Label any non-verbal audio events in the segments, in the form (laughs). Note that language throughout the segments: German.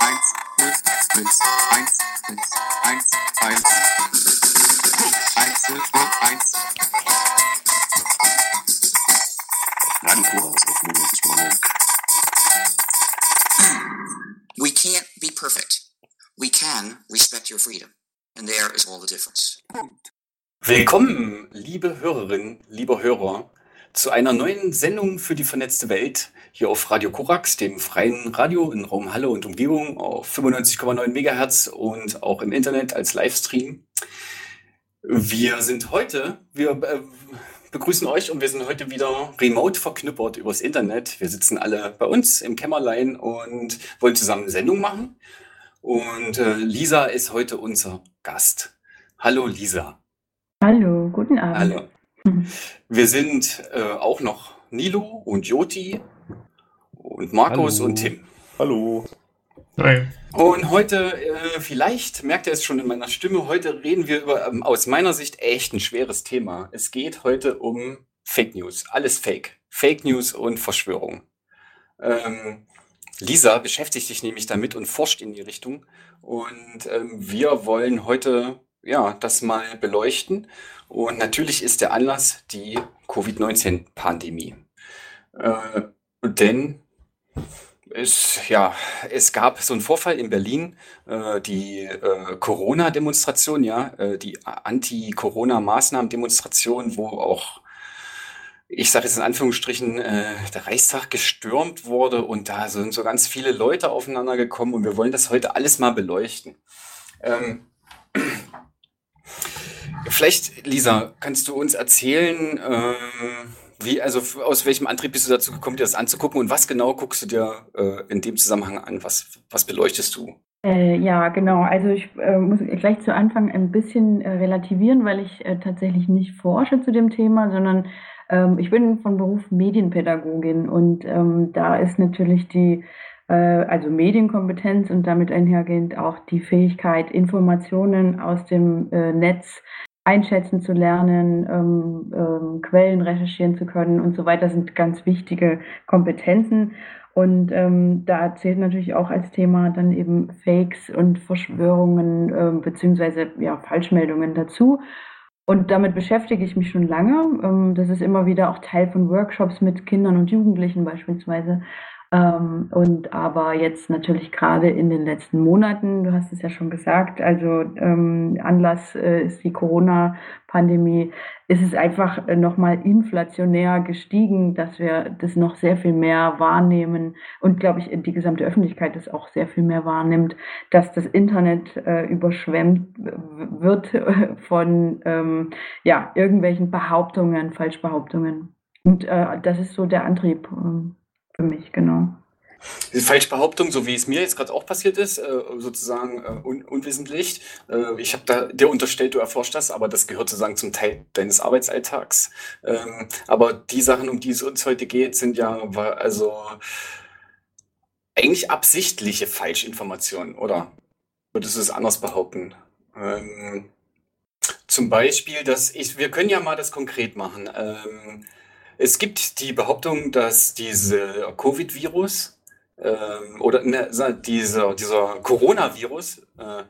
eins, eins, eins, eins, eins, eins, eins, eins. Radio Kuras auf 95,9. We can't be perfect. We can respect your freedom. And there is all the difference. Willkommen, liebe Hörerinnen, lieber Hörer, zu einer neuen Sendung für die vernetzte Welt hier auf Radio Korax, dem freien Radio in Raum Halle und Umgebung auf 95,9 Megahertz und auch im Internet als Livestream. Wir sind heute, wir äh, begrüßen euch und wir sind heute wieder remote verknüppert übers Internet. Wir sitzen alle bei uns im Kämmerlein und wollen zusammen eine Sendung machen. Und äh, Lisa ist heute unser Gast. Hallo Lisa. Hallo, guten Abend. Hallo. (laughs) Wir sind äh, auch noch Nilo und Joti und Markus Hallo. und Tim. Hallo. Hi. Und heute, äh, vielleicht merkt ihr es schon in meiner Stimme, heute reden wir über ähm, aus meiner Sicht echt ein schweres Thema. Es geht heute um Fake News. Alles Fake. Fake News und Verschwörung. Ähm, Lisa beschäftigt sich nämlich damit und forscht in die Richtung. Und ähm, wir wollen heute ja das mal beleuchten. Und natürlich ist der Anlass die Covid-19-Pandemie. Äh, denn es, ja, es gab so einen Vorfall in Berlin, äh, die äh, Corona-Demonstration, ja, äh, die Anti-Corona-Maßnahmen-Demonstration, wo auch, ich sage jetzt in Anführungsstrichen, äh, der Reichstag gestürmt wurde und da sind so ganz viele Leute aufeinander gekommen und wir wollen das heute alles mal beleuchten. Ähm, (clears throat) vielleicht, Lisa, kannst du uns erzählen, ähm, wie, also aus welchem Antrieb bist du dazu gekommen, dir das anzugucken und was genau guckst du dir äh, in dem Zusammenhang an? Was, was beleuchtest du? Äh, ja, genau. Also ich äh, muss gleich zu Anfang ein bisschen äh, relativieren, weil ich äh, tatsächlich nicht forsche zu dem Thema, sondern ähm, ich bin von Beruf Medienpädagogin und ähm, da ist natürlich die äh, also Medienkompetenz und damit einhergehend auch die Fähigkeit, Informationen aus dem Netz einschätzen zu lernen, ähm, ähm, Quellen recherchieren zu können und so weiter, sind ganz wichtige Kompetenzen. Und ähm, da zählt natürlich auch als Thema dann eben Fakes und Verschwörungen ähm, beziehungsweise ja, Falschmeldungen dazu. Und damit beschäftige ich mich schon lange. Ähm, das ist immer wieder auch Teil von Workshops mit Kindern und Jugendlichen beispielsweise. Ähm, und aber jetzt natürlich gerade in den letzten Monaten, du hast es ja schon gesagt, also ähm, Anlass äh, ist die Corona-Pandemie, ist es einfach äh, nochmal inflationär gestiegen, dass wir das noch sehr viel mehr wahrnehmen und glaube ich, die gesamte Öffentlichkeit das auch sehr viel mehr wahrnimmt, dass das Internet äh, überschwemmt wird (laughs) von ähm, ja, irgendwelchen Behauptungen, Falschbehauptungen. Und äh, das ist so der Antrieb ähm, für mich, genau. Diese Falschbehauptung, so wie es mir jetzt gerade auch passiert ist, äh, sozusagen äh, un unwissentlich. Äh, ich habe da dir unterstellt, du erforscht das, aber das gehört sozusagen zum Teil deines Arbeitsalltags. Ähm, aber die Sachen, um die es uns heute geht, sind ja also eigentlich absichtliche Falschinformationen, oder? Würdest du es anders behaupten? Ähm, zum Beispiel, dass ich, wir können ja mal das konkret machen. Es gibt die Behauptung, dass diese Covid-Virus ähm, oder ne, dieser, dieser Coronavirus äh,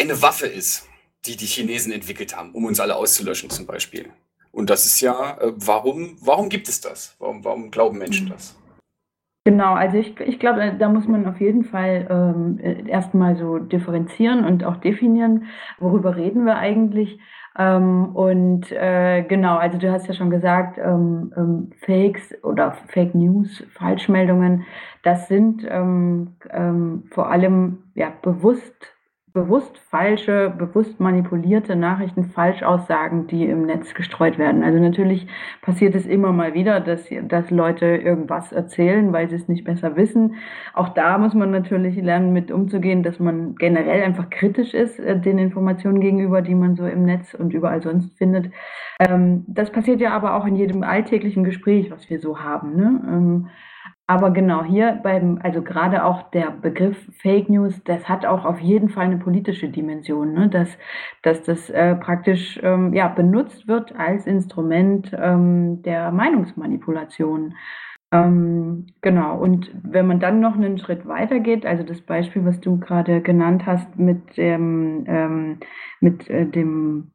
eine Waffe ist, die die Chinesen entwickelt haben, um uns alle auszulöschen zum Beispiel. Und das ist ja, äh, warum, warum gibt es das? Warum, warum glauben Menschen das? Genau, also ich, ich glaube, da muss man auf jeden Fall ähm, äh, erstmal so differenzieren und auch definieren, worüber reden wir eigentlich. Ähm, und äh, genau, also du hast ja schon gesagt, ähm, ähm, Fakes oder Fake News, Falschmeldungen, das sind ähm, ähm, vor allem ja, bewusst, bewusst falsche, bewusst manipulierte Nachrichten, Falschaussagen, die im Netz gestreut werden. Also natürlich passiert es immer mal wieder, dass, dass Leute irgendwas erzählen, weil sie es nicht besser wissen. Auch da muss man natürlich lernen, mit umzugehen, dass man generell einfach kritisch ist äh, den Informationen gegenüber, die man so im Netz und überall sonst findet. Ähm, das passiert ja aber auch in jedem alltäglichen Gespräch, was wir so haben. Ne? Ähm, aber genau hier beim, also gerade auch der Begriff Fake News, das hat auch auf jeden Fall eine politische Dimension, ne? dass, dass das äh, praktisch ähm, ja, benutzt wird als Instrument ähm, der Meinungsmanipulation. Ähm, genau, und wenn man dann noch einen Schritt weiter geht, also das Beispiel, was du gerade genannt hast mit dem, ähm, mit äh, dem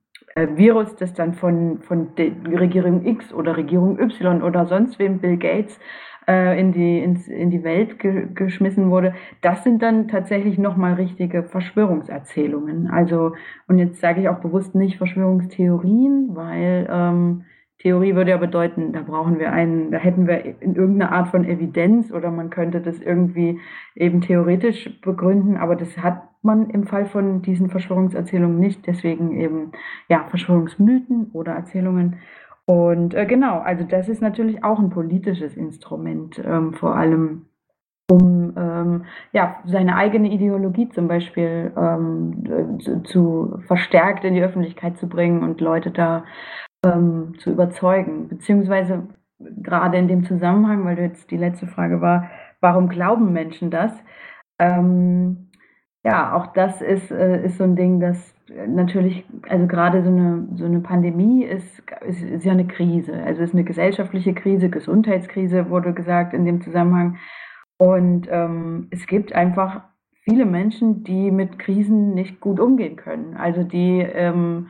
Virus, das dann von, von Regierung X oder Regierung Y oder sonst wem, Bill Gates, äh, in, die, ins, in die Welt ge geschmissen wurde, das sind dann tatsächlich nochmal richtige Verschwörungserzählungen. Also, und jetzt sage ich auch bewusst nicht Verschwörungstheorien, weil ähm, Theorie würde ja bedeuten, da brauchen wir einen, da hätten wir in irgendeiner Art von Evidenz oder man könnte das irgendwie eben theoretisch begründen, aber das hat man im Fall von diesen Verschwörungserzählungen nicht, deswegen eben ja Verschwörungsmythen oder Erzählungen. Und äh, genau, also das ist natürlich auch ein politisches Instrument, ähm, vor allem um ähm, ja, seine eigene Ideologie zum Beispiel ähm, zu, zu, verstärkt in die Öffentlichkeit zu bringen und Leute da ähm, zu überzeugen. Beziehungsweise gerade in dem Zusammenhang, weil du jetzt die letzte Frage war, warum glauben Menschen das? Ähm, ja, auch das ist, äh, ist so ein Ding, das natürlich, also gerade so eine, so eine Pandemie ist, ist, ist ja eine Krise. Also ist eine gesellschaftliche Krise, Gesundheitskrise wurde gesagt in dem Zusammenhang. Und ähm, es gibt einfach viele Menschen, die mit Krisen nicht gut umgehen können. Also die ähm,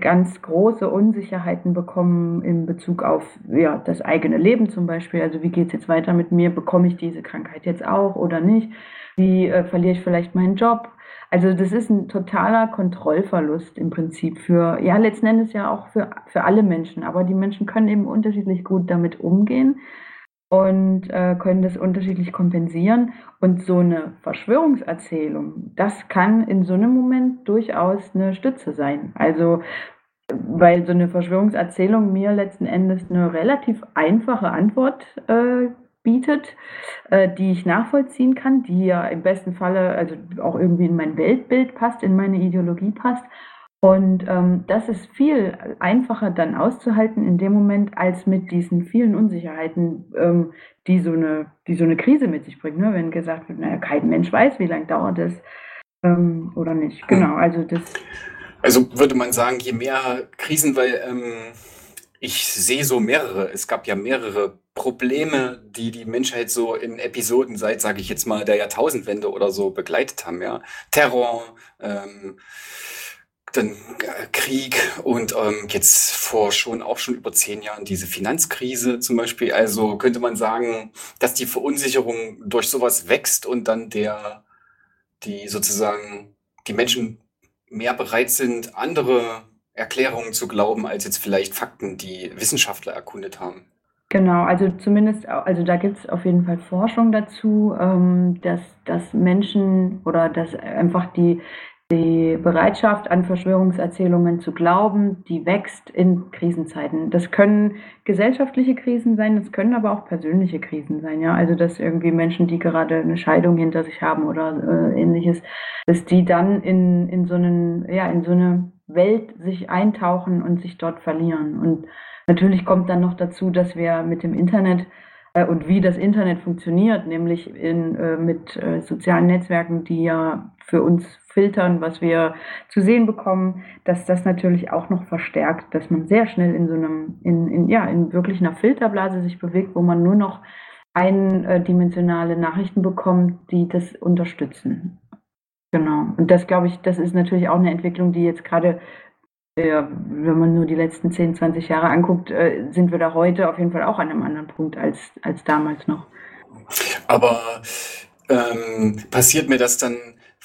ganz große Unsicherheiten bekommen in Bezug auf ja, das eigene Leben zum Beispiel. Also wie geht es jetzt weiter mit mir? Bekomme ich diese Krankheit jetzt auch oder nicht? Wie äh, verliere ich vielleicht meinen Job? Also das ist ein totaler Kontrollverlust im Prinzip für, ja letzten Endes ja auch für, für alle Menschen. Aber die Menschen können eben unterschiedlich gut damit umgehen und äh, können das unterschiedlich kompensieren. Und so eine Verschwörungserzählung, das kann in so einem Moment durchaus eine Stütze sein. Also weil so eine Verschwörungserzählung mir letzten Endes eine relativ einfache Antwort äh, bietet, äh, die ich nachvollziehen kann, die ja im besten Falle also auch irgendwie in mein Weltbild passt, in meine Ideologie passt und ähm, das ist viel einfacher dann auszuhalten in dem Moment, als mit diesen vielen Unsicherheiten, ähm, die, so eine, die so eine Krise mit sich bringt. Ne? Wenn gesagt wird, naja, kein Mensch weiß, wie lange dauert es ähm, oder nicht. Genau, also das. Also würde man sagen, je mehr Krisen, weil ähm, ich sehe so mehrere, es gab ja mehrere Probleme, die die Menschheit so in Episoden seit, sage ich jetzt mal, der Jahrtausendwende oder so begleitet haben. Ja, Terror. Ähm, dann Krieg und ähm, jetzt vor schon auch schon über zehn Jahren diese Finanzkrise zum Beispiel. Also könnte man sagen, dass die Verunsicherung durch sowas wächst und dann der, die sozusagen die Menschen mehr bereit sind, andere Erklärungen zu glauben, als jetzt vielleicht Fakten, die Wissenschaftler erkundet haben. Genau, also zumindest, also da gibt es auf jeden Fall Forschung dazu, ähm, dass, dass Menschen oder dass einfach die, die Bereitschaft an Verschwörungserzählungen zu glauben, die wächst in Krisenzeiten. Das können gesellschaftliche Krisen sein, das können aber auch persönliche Krisen sein, ja. Also dass irgendwie Menschen, die gerade eine Scheidung hinter sich haben oder äh, ähnliches, dass die dann in, in so einen, ja, in so eine Welt sich eintauchen und sich dort verlieren. Und natürlich kommt dann noch dazu, dass wir mit dem Internet äh, und wie das Internet funktioniert, nämlich in, äh, mit äh, sozialen Netzwerken, die ja für uns filtern, was wir zu sehen bekommen, dass das natürlich auch noch verstärkt, dass man sehr schnell in so einem, in, in, ja, in wirklich einer Filterblase sich bewegt, wo man nur noch eindimensionale Nachrichten bekommt, die das unterstützen. Genau. Und das glaube ich, das ist natürlich auch eine Entwicklung, die jetzt gerade ja, wenn man nur die letzten 10, 20 Jahre anguckt, äh, sind wir da heute auf jeden Fall auch an einem anderen Punkt als, als damals noch. Aber ähm, passiert mir das dann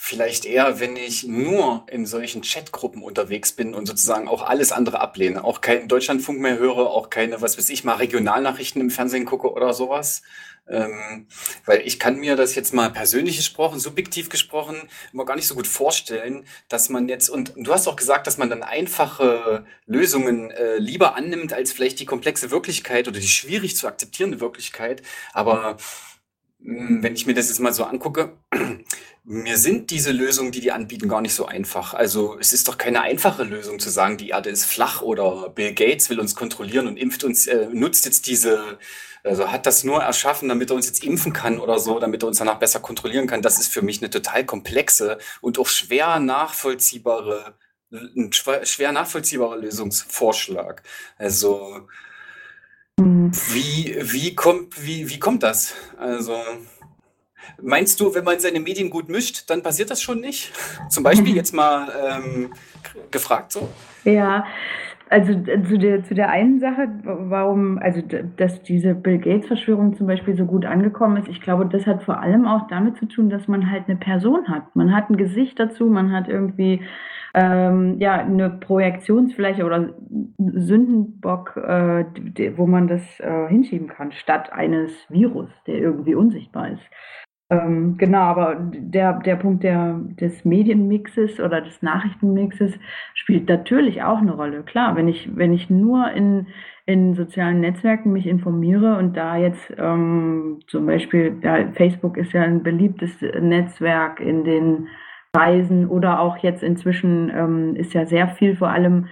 vielleicht eher, wenn ich nur in solchen Chatgruppen unterwegs bin und sozusagen auch alles andere ablehne, auch keinen Deutschlandfunk mehr höre, auch keine, was weiß ich, mal Regionalnachrichten im Fernsehen gucke oder sowas, ähm, weil ich kann mir das jetzt mal persönlich gesprochen, subjektiv gesprochen, immer gar nicht so gut vorstellen, dass man jetzt, und du hast auch gesagt, dass man dann einfache Lösungen äh, lieber annimmt, als vielleicht die komplexe Wirklichkeit oder die schwierig zu akzeptierende Wirklichkeit. Aber mh, hm, wenn ich mir das jetzt mal so angucke, mir sind diese Lösungen, die die anbieten, gar nicht so einfach. Also es ist doch keine einfache Lösung zu sagen, die Erde ist flach oder Bill Gates will uns kontrollieren und impft uns, äh, nutzt jetzt diese also hat das nur erschaffen, damit er uns jetzt impfen kann oder so, damit er uns danach besser kontrollieren kann. Das ist für mich eine total komplexe und auch schwer nachvollziehbare, ein schwer nachvollziehbarer Lösungsvorschlag. Also Mhm. Wie, wie, kommt, wie, wie kommt das? Also, meinst du, wenn man seine Medien gut mischt, dann passiert das schon nicht? Zum Beispiel (laughs) jetzt mal ähm, gefragt so? Ja, also zu der, zu der einen Sache, warum, also dass diese Bill Gates-Verschwörung zum Beispiel so gut angekommen ist, ich glaube, das hat vor allem auch damit zu tun, dass man halt eine Person hat. Man hat ein Gesicht dazu, man hat irgendwie ähm, ja eine Projektionsfläche oder Sündenbock, äh, wo man das äh, hinschieben kann, statt eines Virus, der irgendwie unsichtbar ist. Ähm, genau, aber der, der Punkt der, des Medienmixes oder des Nachrichtenmixes spielt natürlich auch eine Rolle. Klar, wenn ich, wenn ich nur in, in sozialen Netzwerken mich informiere und da jetzt ähm, zum Beispiel, ja, Facebook ist ja ein beliebtes Netzwerk in den Reisen oder auch jetzt inzwischen ähm, ist ja sehr viel vor allem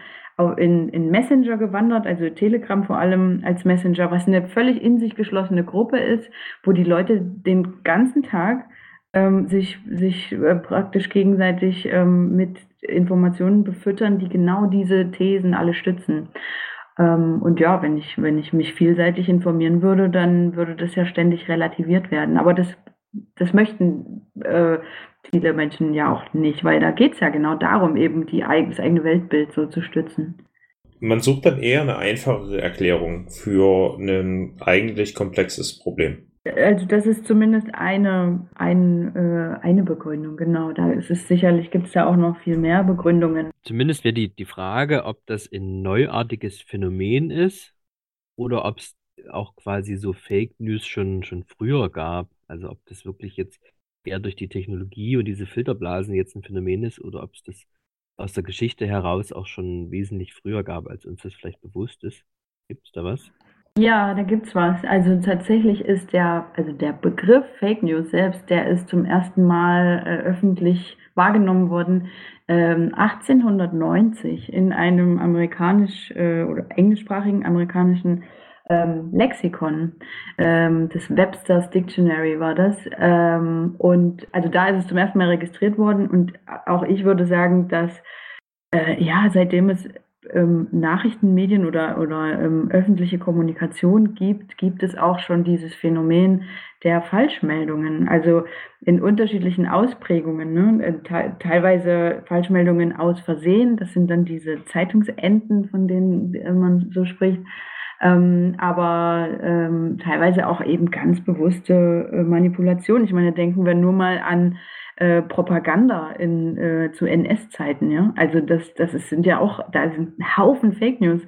in, in Messenger gewandert, also Telegram vor allem als Messenger, was eine völlig in sich geschlossene Gruppe ist, wo die Leute den ganzen Tag ähm, sich, sich äh, praktisch gegenseitig ähm, mit Informationen befüttern, die genau diese Thesen alle stützen. Ähm, und ja, wenn ich, wenn ich mich vielseitig informieren würde, dann würde das ja ständig relativiert werden. Aber das, das möchten äh, viele Menschen ja auch nicht, weil da geht es ja genau darum, eben die, das eigene Weltbild so zu stützen. Man sucht dann eher eine einfachere Erklärung für ein eigentlich komplexes Problem. Also das ist zumindest eine, ein, äh, eine Begründung, genau. Da ist es sicherlich, gibt es da auch noch viel mehr Begründungen. Zumindest wäre die, die Frage, ob das ein neuartiges Phänomen ist oder ob es auch quasi so Fake News schon, schon früher gab. Also ob das wirklich jetzt eher durch die Technologie und diese Filterblasen jetzt ein Phänomen ist oder ob es das aus der Geschichte heraus auch schon wesentlich früher gab, als uns das vielleicht bewusst ist. Gibt es da was? Ja, da gibt's was. Also tatsächlich ist der, also der Begriff Fake News selbst, der ist zum ersten Mal äh, öffentlich wahrgenommen worden ähm, 1890 in einem amerikanisch äh, oder englischsprachigen amerikanischen ähm, Lexikon, ähm, das Webster's Dictionary war das. Ähm, und also da ist es zum ersten Mal registriert worden und auch ich würde sagen, dass äh, ja, seitdem es ähm, Nachrichtenmedien oder, oder ähm, öffentliche Kommunikation gibt, gibt es auch schon dieses Phänomen der Falschmeldungen, also in unterschiedlichen Ausprägungen. Ne? Äh, te teilweise Falschmeldungen aus Versehen, das sind dann diese Zeitungsenden, von denen man so spricht, ähm, aber ähm, teilweise auch eben ganz bewusste äh, Manipulation. Ich meine, denken wir nur mal an äh, Propaganda in, äh, zu NS-Zeiten, ja. Also das, das ist, sind ja auch, da sind Haufen Fake News,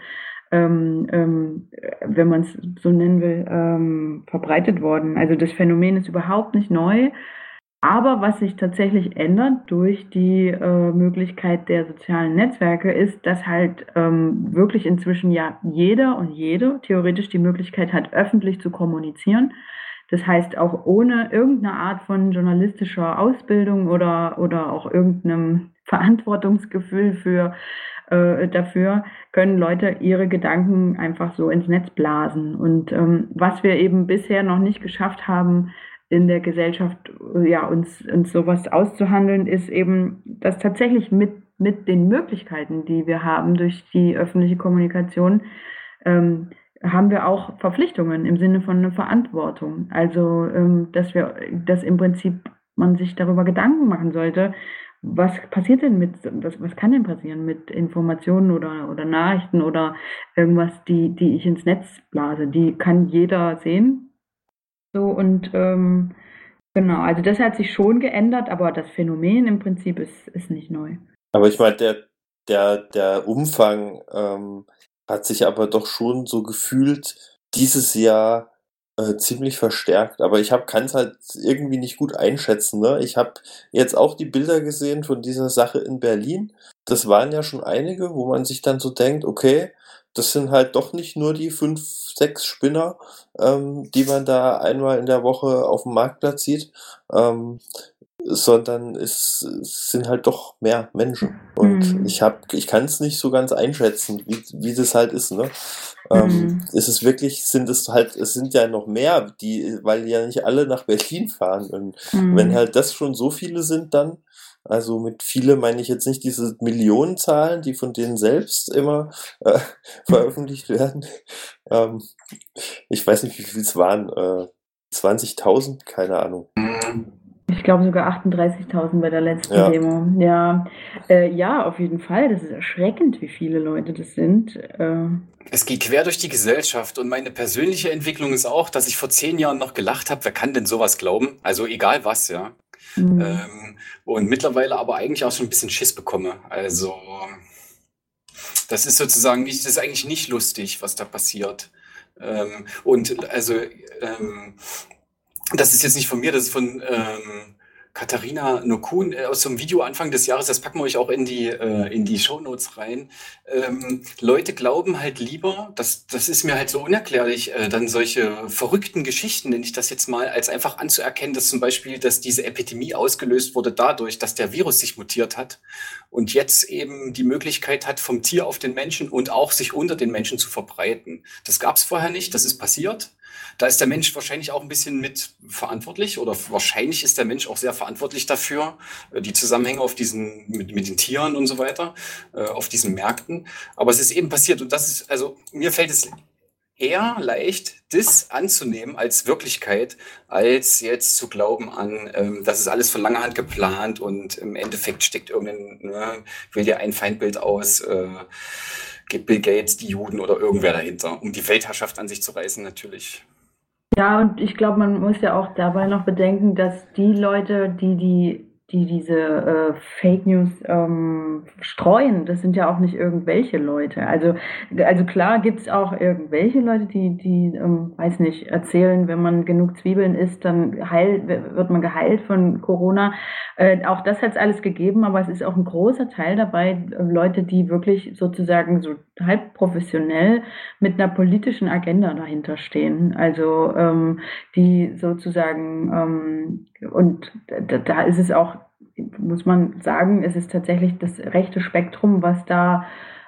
ähm, ähm, wenn man es so nennen will, ähm, verbreitet worden. Also das Phänomen ist überhaupt nicht neu. Aber was sich tatsächlich ändert durch die äh, Möglichkeit der sozialen Netzwerke ist, dass halt ähm, wirklich inzwischen ja jeder und jede theoretisch die Möglichkeit hat, öffentlich zu kommunizieren. Das heißt, auch ohne irgendeine Art von journalistischer Ausbildung oder, oder auch irgendeinem (laughs) Verantwortungsgefühl für, äh, dafür können Leute ihre Gedanken einfach so ins Netz blasen. Und ähm, was wir eben bisher noch nicht geschafft haben, in der Gesellschaft ja, uns, uns sowas auszuhandeln, ist eben, dass tatsächlich mit, mit den Möglichkeiten, die wir haben durch die öffentliche Kommunikation, ähm, haben wir auch Verpflichtungen im Sinne von einer Verantwortung. Also, ähm, dass wir, dass im Prinzip man sich darüber Gedanken machen sollte, was passiert denn mit, was kann denn passieren mit Informationen oder, oder Nachrichten oder irgendwas, die, die ich ins Netz blase? Die kann jeder sehen, so und ähm, genau, also das hat sich schon geändert, aber das Phänomen im Prinzip ist, ist nicht neu. Aber ich meine, der, der, der Umfang ähm, hat sich aber doch schon so gefühlt dieses Jahr äh, ziemlich verstärkt. Aber ich kann es halt irgendwie nicht gut einschätzen. Ne? Ich habe jetzt auch die Bilder gesehen von dieser Sache in Berlin. Das waren ja schon einige, wo man sich dann so denkt, okay, das sind halt doch nicht nur die fünf, sechs Spinner, ähm, die man da einmal in der Woche auf dem Marktplatz sieht, ähm, sondern es, es, sind halt doch mehr Menschen. Und mhm. ich hab, ich kann es nicht so ganz einschätzen, wie, wie das halt ist. Ne? Ähm, Mhm. ist es wirklich, sind es halt, es sind ja noch mehr, die, weil ja nicht alle nach Berlin fahren. Und Mhm. wenn halt das schon so viele sind, dann, also mit viele meine ich jetzt nicht diese Millionenzahlen, die von denen selbst immer äh, (laughs) veröffentlicht werden. Ähm, ich weiß nicht, wie viel es waren. Äh, 20.000? Keine Ahnung. Ich glaube sogar 38.000 bei der letzten Ja. Demo. Ja, äh, ja, auf jeden Fall. Das ist erschreckend, wie viele Leute das sind. Äh, Es geht quer durch die Gesellschaft und meine persönliche Entwicklung ist auch, dass ich vor zehn Jahren noch gelacht habe, wer kann denn sowas glauben? Also egal was, ja. Mh. Ähm, und mittlerweile aber eigentlich auch schon ein bisschen Schiss bekomme. Also das ist sozusagen nicht, das ist eigentlich nicht lustig, was da passiert. Ähm, und also ähm, das ist jetzt nicht von mir, das ist von ähm, Katharina Nokun äh, aus so einem Video Anfang des Jahres, das packen wir euch auch in die, äh, in die Shownotes rein. Ähm, Leute glauben halt lieber, das, das ist mir halt so unerklärlich, äh, dann solche verrückten Geschichten, nenne ich das jetzt mal, als einfach anzuerkennen, dass zum Beispiel, dass diese Epidemie ausgelöst wurde dadurch, dass der Virus sich mutiert hat und jetzt eben die Möglichkeit hat, vom Tier auf den Menschen und auch sich unter den Menschen zu verbreiten. Das gab es vorher nicht, das ist passiert. Da ist der Mensch wahrscheinlich auch ein bisschen mit verantwortlich oder wahrscheinlich ist der Mensch auch sehr verantwortlich dafür, äh, die Zusammenhänge auf diesen, mit, mit den Tieren und so weiter, äh, auf diesen Märkten. Aber es ist eben passiert und das ist, also mir fällt es eher leicht, das anzunehmen als Wirklichkeit, als jetzt zu glauben an, ähm, das ist alles von langer Hand geplant und im Endeffekt steckt irgendein, ne, will dir ein Feindbild aus, äh, Bill Gates, die Juden oder irgendwer dahinter, um die Weltherrschaft an sich zu reißen, natürlich. Ja, und ich glaube, man muss ja auch dabei noch bedenken, dass die Leute, die die, die diese äh, Fake News ähm, streuen, das sind ja auch nicht irgendwelche Leute. Also, also klar gibt's auch irgendwelche Leute, die, die ähm, weiß nicht, erzählen, wenn man genug Zwiebeln isst, dann heil, wird man geheilt von Corona. Äh, auch das hat es alles gegeben, aber es ist auch ein großer Teil dabei, äh, Leute, die wirklich sozusagen so halb professionell mit einer politischen Agenda dahinter stehen. Also ähm, die sozusagen, ähm, und da, da ist es auch, muss man sagen, es ist tatsächlich das rechte Spektrum, was da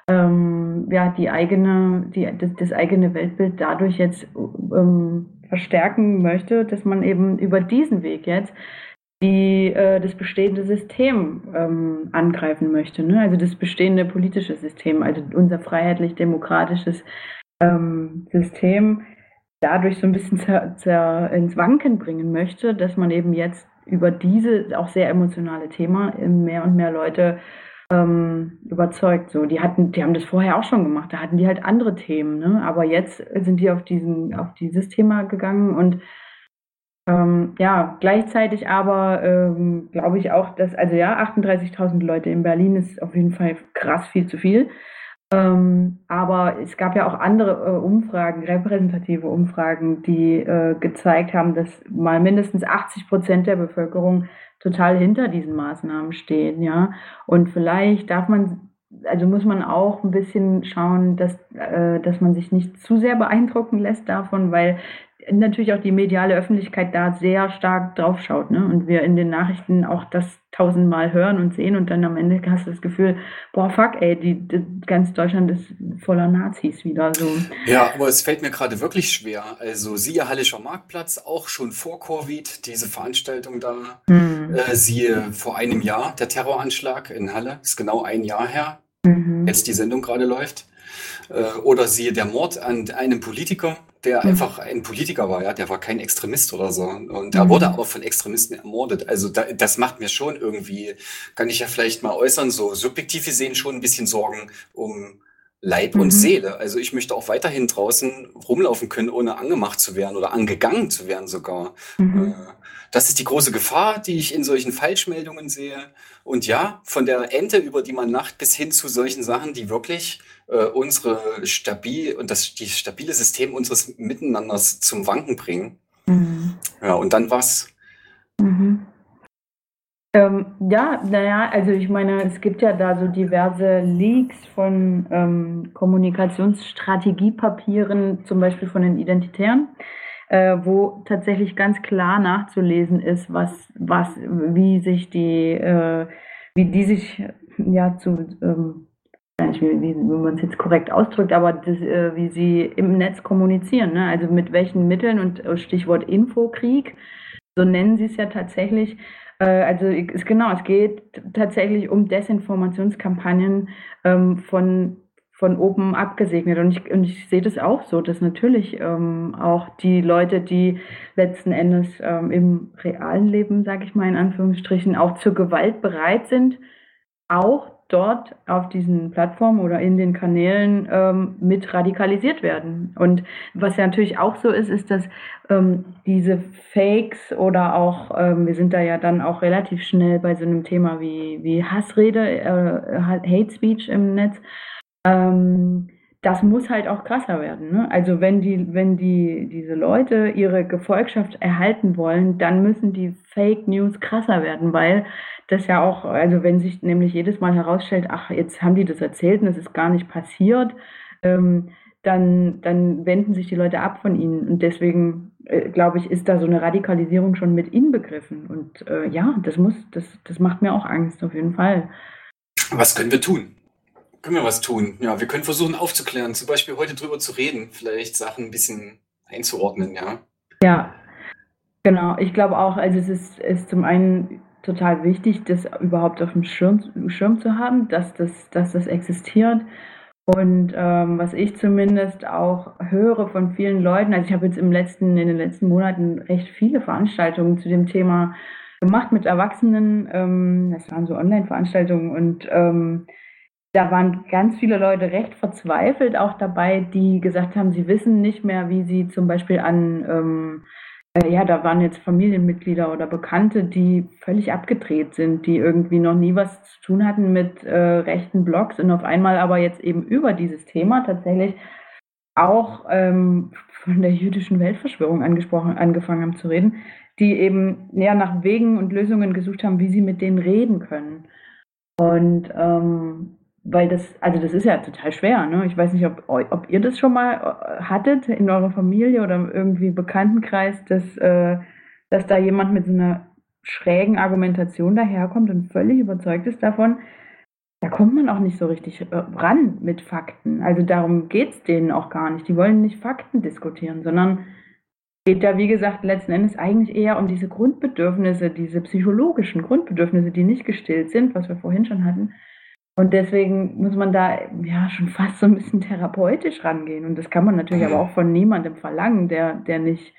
ähm, ja die eigene, die, das, das eigene Weltbild dadurch jetzt ähm, verstärken möchte, dass man eben über diesen Weg jetzt die äh, das bestehende System ähm, angreifen möchte, ne? also das bestehende politische System, also unser freiheitlich-demokratisches ähm, System dadurch so ein bisschen zer, zer, ins Wanken bringen möchte, dass man eben jetzt über diese auch sehr emotionale Thema mehr und mehr Leute ähm, überzeugt. So, die hatten, die haben das vorher auch schon gemacht, da hatten die halt andere Themen, ne? aber jetzt sind die auf diesen, auf dieses Thema gegangen und ähm, ja, gleichzeitig aber ähm, glaube ich auch, dass, also ja, 38.000 Leute in Berlin ist auf jeden Fall krass viel zu viel. Ähm, aber es gab ja auch andere äh, Umfragen, repräsentative Umfragen, die äh, gezeigt haben, dass mal mindestens 80 Prozent der Bevölkerung total hinter diesen Maßnahmen stehen, ja. Und vielleicht darf man, also muss man auch ein bisschen schauen, dass, äh, dass man sich nicht zu sehr beeindrucken lässt davon, weil natürlich auch die mediale Öffentlichkeit da sehr stark drauf schaut, ne? Und wir in den Nachrichten auch das tausendmal hören und sehen und dann am Ende hast du das Gefühl, boah, fuck, ey, die, die ganz Deutschland ist voller Nazis wieder so. Ja, aber es fällt mir gerade wirklich schwer. Also siehe Hallischer Marktplatz, auch schon vor Covid, diese Veranstaltung da. Hm. Äh, siehe vor einem Jahr, der Terroranschlag in Halle, ist genau ein Jahr her, Mhm. jetzt die Sendung gerade läuft. Äh, oder siehe der Mord an einem Politiker, der Mhm. einfach ein Politiker war, ja, der war kein Extremist oder so. Und er Mhm. wurde aber von Extremisten ermordet. Also da, das macht mir schon irgendwie, kann ich ja vielleicht mal äußern, so subjektiv gesehen schon ein bisschen Sorgen um Leib und Mhm. Seele. Also ich möchte auch weiterhin draußen rumlaufen können, ohne angemacht zu werden oder angegangen zu werden sogar. Mhm. Äh, Das ist die große Gefahr, die ich in solchen Falschmeldungen sehe. Und ja, von der Ente, über die man nacht, bis hin zu solchen Sachen, die wirklich äh, unsere stabil und das die stabile System unseres Miteinanders zum Wanken bringen. Mhm. Ja, und dann was? Mhm. Ähm, ja, naja, also ich meine, es gibt ja da so diverse Leaks von ähm, Kommunikationsstrategiepapieren, zum Beispiel von den Identitären, äh, wo tatsächlich ganz klar nachzulesen ist, was, was, wie sich die, äh, wie die sich ja zu ähm, nicht, wie, wie, wie man es jetzt korrekt ausdrückt, aber das, äh, wie sie im Netz kommunizieren. Ne? Also mit welchen Mitteln und äh, Stichwort Infokrieg, so nennen sie es ja tatsächlich. Äh, also es, genau, es geht tatsächlich um Desinformationskampagnen ähm, von von oben abgesegnet. Und ich, und ich sehe das auch so, dass natürlich ähm, auch die Leute, die letzten Endes ähm, im realen Leben, sage ich mal in Anführungsstrichen, auch zur Gewalt bereit sind, auch dort auf diesen Plattformen oder in den Kanälen ähm, mit radikalisiert werden. Und was ja natürlich auch so ist, ist, dass ähm, diese Fakes oder auch, ähm, wir sind da ja dann auch relativ schnell bei so einem Thema wie, wie Hassrede, äh, Hate Speech im Netz, ähm, das muss halt auch krasser werden. Ne? Also wenn die, wenn die, diese Leute ihre Gefolgschaft erhalten wollen, dann müssen die Fake News krasser werden, weil das ja auch, also wenn sich nämlich jedes Mal herausstellt, ach, jetzt haben die das erzählt und es ist gar nicht passiert, ähm, dann, dann wenden sich die Leute ab von ihnen. Und deswegen, äh, glaube ich, ist da so eine Radikalisierung schon mit inbegriffen. Und äh, ja, das muss, das, das macht mir auch Angst, auf jeden Fall. Was können wir tun? Können wir was tun? Ja, wir können versuchen aufzuklären, zum Beispiel heute drüber zu reden, vielleicht Sachen ein bisschen einzuordnen, ja. Ja, genau. Ich glaube auch, also es ist, ist zum einen total wichtig, das überhaupt auf dem Schirm, Schirm zu haben, dass das, dass das existiert. Und ähm, was ich zumindest auch höre von vielen Leuten, also ich habe jetzt im letzten, in den letzten Monaten recht viele Veranstaltungen zu dem Thema gemacht mit Erwachsenen. Ähm, das waren so Online-Veranstaltungen und ähm, da waren ganz viele Leute recht verzweifelt auch dabei, die gesagt haben, sie wissen nicht mehr, wie sie zum Beispiel an, ähm, äh, ja, da waren jetzt Familienmitglieder oder Bekannte, die völlig abgedreht sind, die irgendwie noch nie was zu tun hatten mit äh, rechten Blogs und auf einmal aber jetzt eben über dieses Thema tatsächlich auch ähm, von der jüdischen Weltverschwörung angesprochen, angefangen haben zu reden, die eben ja, nach Wegen und Lösungen gesucht haben, wie sie mit denen reden können. Und ähm, weil das, also das ist ja total schwer, ne? Ich weiß nicht, ob, ob ihr das schon mal äh, hattet in eurer Familie oder irgendwie Bekanntenkreis, dass, äh, dass da jemand mit so einer schrägen Argumentation daherkommt und völlig überzeugt ist davon, da kommt man auch nicht so richtig äh, ran mit Fakten. Also darum geht's denen auch gar nicht. Die wollen nicht Fakten diskutieren, sondern geht da, wie gesagt, letzten Endes eigentlich eher um diese Grundbedürfnisse, diese psychologischen Grundbedürfnisse, die nicht gestillt sind, was wir vorhin schon hatten, und deswegen muss man da ja schon fast so ein bisschen therapeutisch rangehen. Und das kann man natürlich aber auch von niemandem verlangen, der, der nicht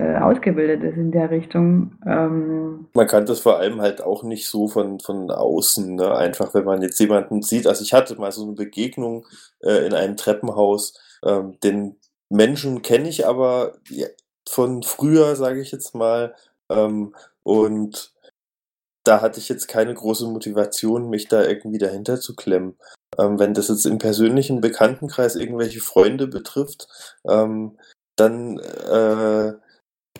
äh, ausgebildet ist in der Richtung. Ähm, man kann das vor allem halt auch nicht so von, von außen, ne? einfach wenn man jetzt jemanden sieht. Also ich hatte mal so eine Begegnung äh, in einem Treppenhaus. Ähm, den Menschen kenne ich aber von früher, sage ich jetzt mal. Ähm, und da hatte ich jetzt keine große Motivation, mich da irgendwie dahinter zu klemmen. Ähm, wenn das jetzt im persönlichen Bekanntenkreis irgendwelche Freunde betrifft, ähm, dann äh,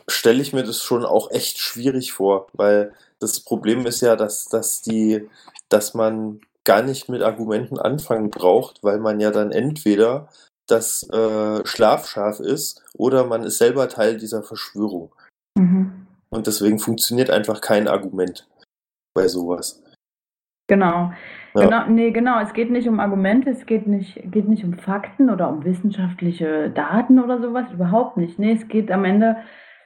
stelle ich mir das schon auch echt schwierig vor, weil das Problem ist ja, dass, dass die, dass man gar nicht mit Argumenten anfangen braucht, weil man ja dann entweder das äh, Schlafschaf ist oder man ist selber Teil dieser Verschwörung. Mhm. Und deswegen funktioniert einfach kein Argument bei sowas. Genau. Ja. Genau, nee, genau. Es geht nicht um Argumente, es geht nicht, geht nicht um Fakten oder um wissenschaftliche Daten oder sowas, überhaupt nicht. Nee, es geht am Ende,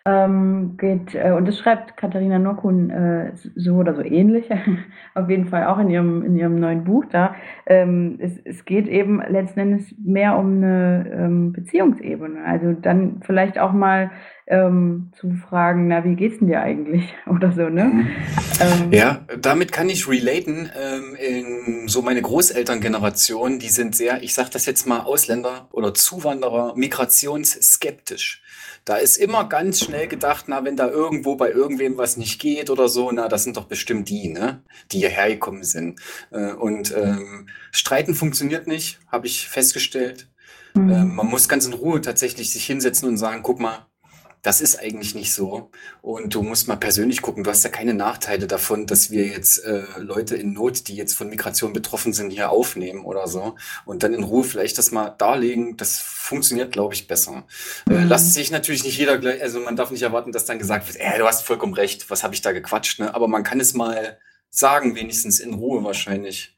ähm, geht, äh, und das schreibt Katharina Nokun äh, so oder so ähnlich, (laughs) auf jeden Fall auch in ihrem, in ihrem neuen Buch da. Ähm, es, es geht eben letzten Endes mehr um eine ähm, Beziehungsebene. Also dann vielleicht auch mal ähm, zu fragen, na, wie geht's denn dir eigentlich? (laughs) Oder so, ne? Mhm. Ähm, ja, damit kann ich relaten. Ähm, in so meine Großelterngeneration, die sind sehr, ich sag das jetzt mal, Ausländer oder Zuwanderer, migrationsskeptisch. Da ist immer ganz schnell gedacht, na, wenn da irgendwo bei irgendwem was nicht geht oder so, na, das sind doch bestimmt die, ne, die hierher gekommen sind. Äh, und ähm, Streiten funktioniert nicht, habe ich festgestellt. Mhm. Ähm, man muss ganz in Ruhe tatsächlich sich hinsetzen und sagen, guck mal, das ist eigentlich nicht so. Und du musst mal persönlich gucken, du hast ja keine Nachteile davon, dass wir jetzt äh, Leute in Not, die jetzt von Migration betroffen sind, hier aufnehmen oder so. Und dann in Ruhe vielleicht das mal darlegen. Das funktioniert, glaube ich, besser. Äh, mhm. Äh, lasst sich natürlich nicht jeder gleich, also man darf nicht erwarten, dass dann gesagt wird, äh, du hast vollkommen recht, was habe ich da gequatscht, ne? Aber man kann es mal sagen, wenigstens in Ruhe wahrscheinlich.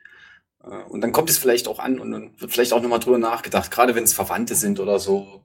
Äh, Und dann kommt es vielleicht auch an und dann wird vielleicht auch nochmal drüber nachgedacht, gerade wenn es Verwandte sind oder so.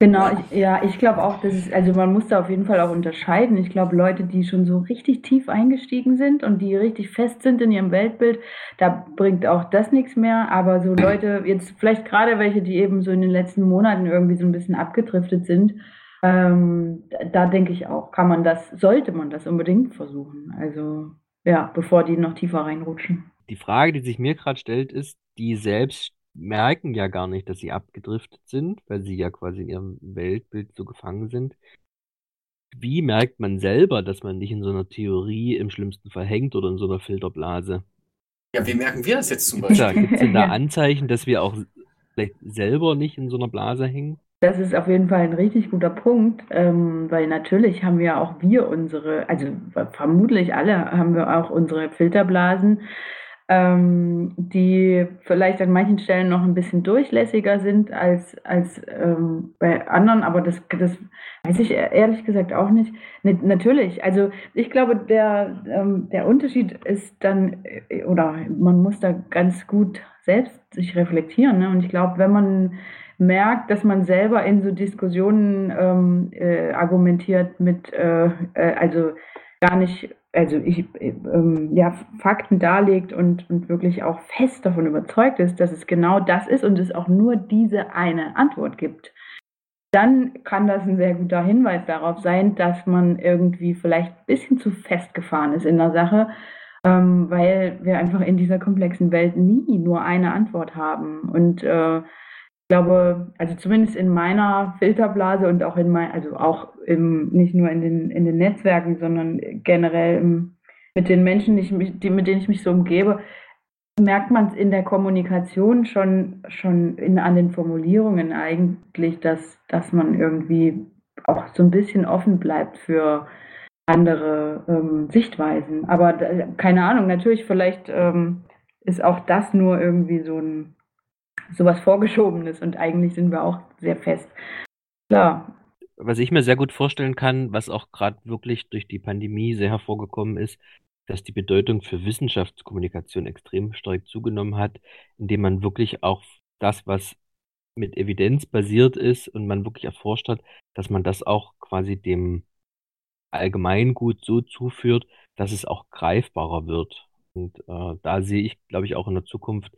Genau, Ja. ich, ja, ich glaube auch, dass es, also man muss da auf jeden Fall auch unterscheiden. Ich glaube, Leute, die schon so richtig tief eingestiegen sind und die richtig fest sind in ihrem Weltbild, da bringt auch das nichts mehr. Aber so Leute, jetzt vielleicht gerade welche, die eben so in den letzten Monaten irgendwie so ein bisschen abgedriftet sind, ähm, da, da denke ich auch, kann man das, sollte man das unbedingt versuchen. Also ja, bevor die noch tiefer reinrutschen. Die Frage, die sich mir gerade stellt, ist, die selbst merken ja gar nicht, dass sie abgedriftet sind, weil sie ja quasi in ihrem Weltbild so gefangen sind. Wie merkt man selber, dass man nicht in so einer Theorie im schlimmsten Fall hängt oder in so einer Filterblase? Ja, wie merken wir das jetzt zum Beispiel? gibt's denn da. (laughs) Anzeichen, dass wir auch vielleicht selber nicht in so einer Blase hängen? Das ist auf jeden Fall ein richtig guter Punkt, ähm, weil natürlich haben wir auch wir unsere, also vermutlich alle haben wir auch unsere Filterblasen, ähm, die vielleicht an manchen Stellen noch ein bisschen durchlässiger sind als, als ähm, bei anderen, aber das, das weiß ich e- ehrlich gesagt auch nicht. Ne, natürlich, also ich glaube, der, ähm, der Unterschied ist dann, äh, oder man muss da ganz gut selbst sich reflektieren. Ne? Und ich glaube, wenn man merkt, dass man selber in so Diskussionen ähm, äh, argumentiert mit, äh, äh, also gar nicht, also ich, äh, ähm, ja, Fakten darlegt und, und wirklich auch fest davon überzeugt ist, dass es genau das ist und es auch nur diese eine Antwort gibt, dann kann das ein sehr guter Hinweis darauf sein, dass man irgendwie vielleicht ein bisschen zu festgefahren ist in der Sache, ähm, weil wir einfach in dieser komplexen Welt nie nur eine Antwort haben. Und äh, ich glaube, also zumindest in meiner Filterblase und auch in mein, also auch im, nicht nur in den, in den Netzwerken, sondern generell im, mit den Menschen, die ich mich, die, mit denen ich mich so umgebe, merkt man es in der Kommunikation schon, schon in, an den Formulierungen eigentlich, dass, dass man irgendwie auch so ein bisschen offen bleibt für andere ähm, Sichtweisen. Aber da, keine Ahnung, natürlich, vielleicht ähm, ist auch das nur irgendwie so ein sowas Vorgeschobenes und eigentlich sind wir auch sehr fest. Klar. Was ich mir sehr gut vorstellen kann, was auch gerade wirklich durch die Pandemie sehr hervorgekommen ist, dass die Bedeutung für Wissenschaftskommunikation extrem stark zugenommen hat, indem man wirklich auch das, was mit Evidenz basiert ist und man wirklich erforscht hat, dass man das auch quasi dem Allgemeingut so zuführt, dass es auch greifbarer wird. Und äh, da sehe ich, glaube ich, auch in der Zukunft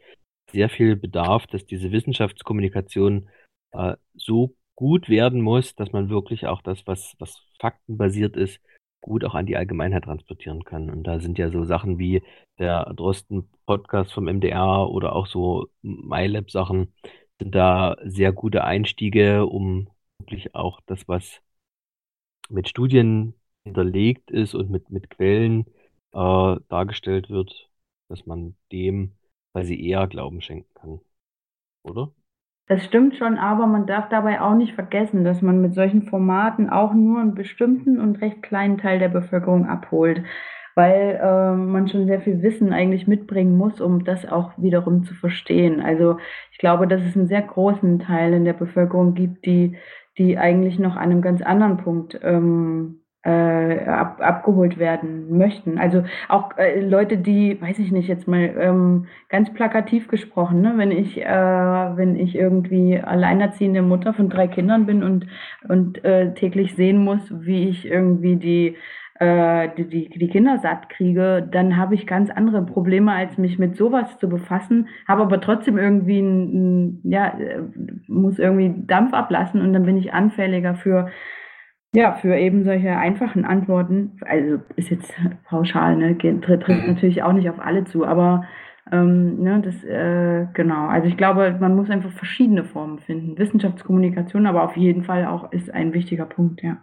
sehr viel Bedarf, dass diese Wissenschaftskommunikation äh, so gut werden muss, dass man wirklich auch das, was, was faktenbasiert ist, gut auch an die Allgemeinheit transportieren kann. Und da sind ja so Sachen wie der Drosten-Podcast vom MDR oder auch so MyLab-Sachen, sind da sehr gute Einstiege, um wirklich auch das, was mit Studien hinterlegt ist und mit, mit Quellen äh, dargestellt wird, dass man dem quasi eher Glauben schenken kann. Oder? Das stimmt schon, aber man darf dabei auch nicht vergessen, dass man mit solchen Formaten auch nur einen bestimmten und recht kleinen Teil der Bevölkerung abholt, weil äh, man schon sehr viel Wissen eigentlich mitbringen muss, um das auch wiederum zu verstehen. Also ich glaube, dass es einen sehr großen Teil in der Bevölkerung gibt, die, die eigentlich noch an einem ganz anderen Punkt ähm, äh, ab, abgeholt werden möchten. Also auch äh, Leute, die, weiß ich nicht, jetzt mal ähm, ganz plakativ gesprochen, ne? wenn ich, äh, wenn ich irgendwie alleinerziehende Mutter von drei Kindern bin und, und äh, täglich sehen muss, wie ich irgendwie die äh, die, die, die Kinder satt kriege, dann habe ich ganz andere Probleme, als mich mit sowas zu befassen, habe aber trotzdem irgendwie ein, ja, äh, muss irgendwie Dampf ablassen und dann bin ich anfälliger für ja, für eben solche einfachen Antworten, also ist jetzt pauschal, ne, trifft Mhm. natürlich auch nicht auf alle zu, aber ähm, ne, das, äh, genau, also ich glaube, man muss einfach verschiedene Formen finden. Wissenschaftskommunikation aber auf jeden Fall auch ist ein wichtiger Punkt, ja.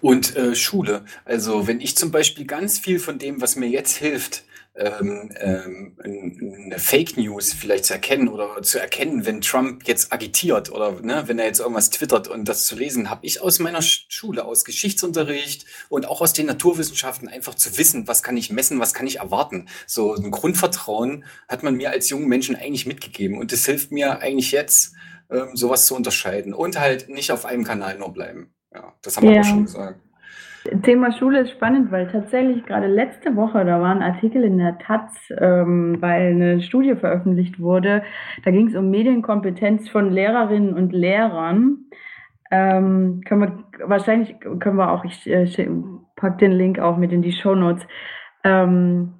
Und äh, Schule. Also wenn ich zum Beispiel ganz viel von dem, was mir jetzt hilft, ähm, ähm, eine Fake News vielleicht zu erkennen oder zu erkennen, wenn Trump jetzt agitiert oder ne, wenn er jetzt irgendwas twittert und das zu lesen, habe ich aus meiner Schule, aus Geschichtsunterricht und auch aus den Naturwissenschaften einfach zu wissen, was kann ich messen, was kann ich erwarten. So ein Grundvertrauen hat man mir als jungen Menschen eigentlich mitgegeben und das hilft mir eigentlich jetzt, ähm, sowas zu unterscheiden und halt nicht auf einem Kanal nur bleiben. Ja, das haben wir Ja. auch schon gesagt. Thema Schule ist spannend, weil tatsächlich gerade letzte Woche, da war ein Artikel in der Taz, ähm, weil eine Studie veröffentlicht wurde. Da ging es um Medienkompetenz von Lehrerinnen und Lehrern. Ähm, können wir wahrscheinlich können wir auch, ich äh, pack den Link auch mit in die Show Notes. Ähm,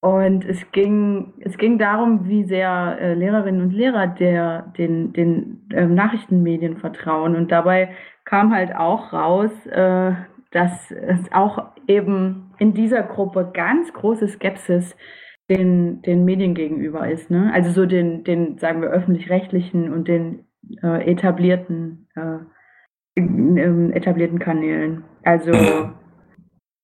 und es ging, es ging darum, wie sehr äh, Lehrerinnen und Lehrer der, den, den äh, Nachrichtenmedien vertrauen. Und dabei kam halt auch raus, äh, dass es auch eben in dieser Gruppe ganz große Skepsis den, den Medien gegenüber ist. Ne? Also so den, den, sagen wir, öffentlich-rechtlichen und den äh, etablierten, äh, etablierten Kanälen. Also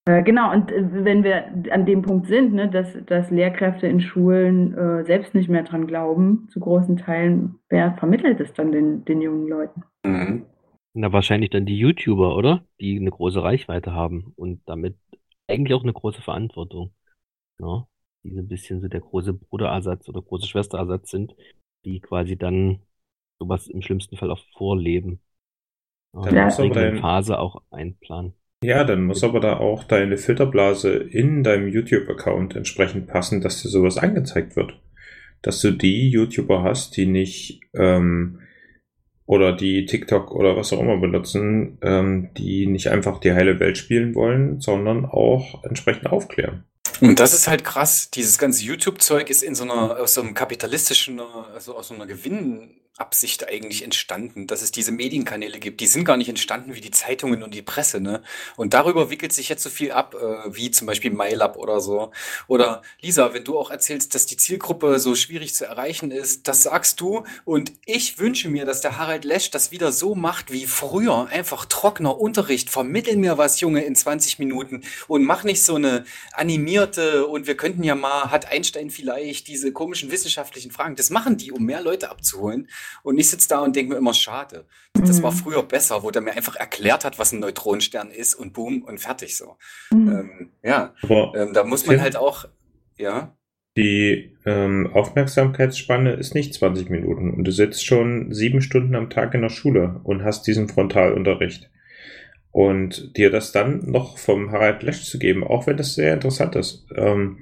äh, genau, und äh, wenn wir an dem Punkt sind, ne, dass, dass Lehrkräfte in Schulen äh, selbst nicht mehr dran glauben, zu großen Teilen, wer vermittelt es dann den, den jungen Leuten? Mhm. Na, wahrscheinlich dann die YouTuber, oder? Die eine große Reichweite haben und damit eigentlich auch eine große Verantwortung. Ja? Die so ein bisschen so der große Bruderersatz oder große Schwesterersatz sind, die quasi dann sowas im schlimmsten Fall auch vorleben. Ja, Dann muss aber dein, dein, Phase auch einplanen. ja, dann muss aber da auch deine Filterblase in deinem YouTube-Account entsprechend passen, dass dir sowas angezeigt wird. Dass du die YouTuber hast, die nicht ähm, oder die TikTok oder was auch immer benutzen, ähm, die nicht einfach die heile Welt spielen wollen, sondern auch entsprechend aufklären. Und das ist halt krass. Dieses ganze YouTube-Zeug ist in so einer, aus so einem kapitalistischen, also aus so einer Gewinnabsicht eigentlich entstanden, dass es diese Medienkanäle gibt. Die sind gar nicht entstanden wie die Zeitungen und die Presse, ne? Und darüber wickelt sich jetzt so viel ab, äh, wie zum Beispiel MyLab oder so. Oder Lisa, wenn du auch erzählst, dass die Zielgruppe so schwierig zu erreichen ist, das sagst du. Und ich wünsche mir, dass der Harald Lesch das wieder so macht wie früher. Einfach trockener Unterricht. Vermittel mir was, Junge, in 20 Minuten und mach nicht so eine animierte und wir könnten ja mal, hat Einstein vielleicht diese komischen wissenschaftlichen Fragen. Das machen die, um mehr Leute abzuholen. Und ich sitze da und denke mir immer, schade. Das war Mhm. früher besser, wo der mir einfach erklärt hat, was ein Neutronenstern ist und boom und fertig so. Mhm. Ähm, ja, Aber ähm, da muss man halt auch, ja, die ähm, Aufmerksamkeitsspanne ist nicht 20 Minuten und du sitzt schon sieben Stunden am Tag in der Schule und hast diesen Frontalunterricht. Und dir das dann noch vom Harald Lesch zu geben, auch wenn das sehr interessant ist, ähm,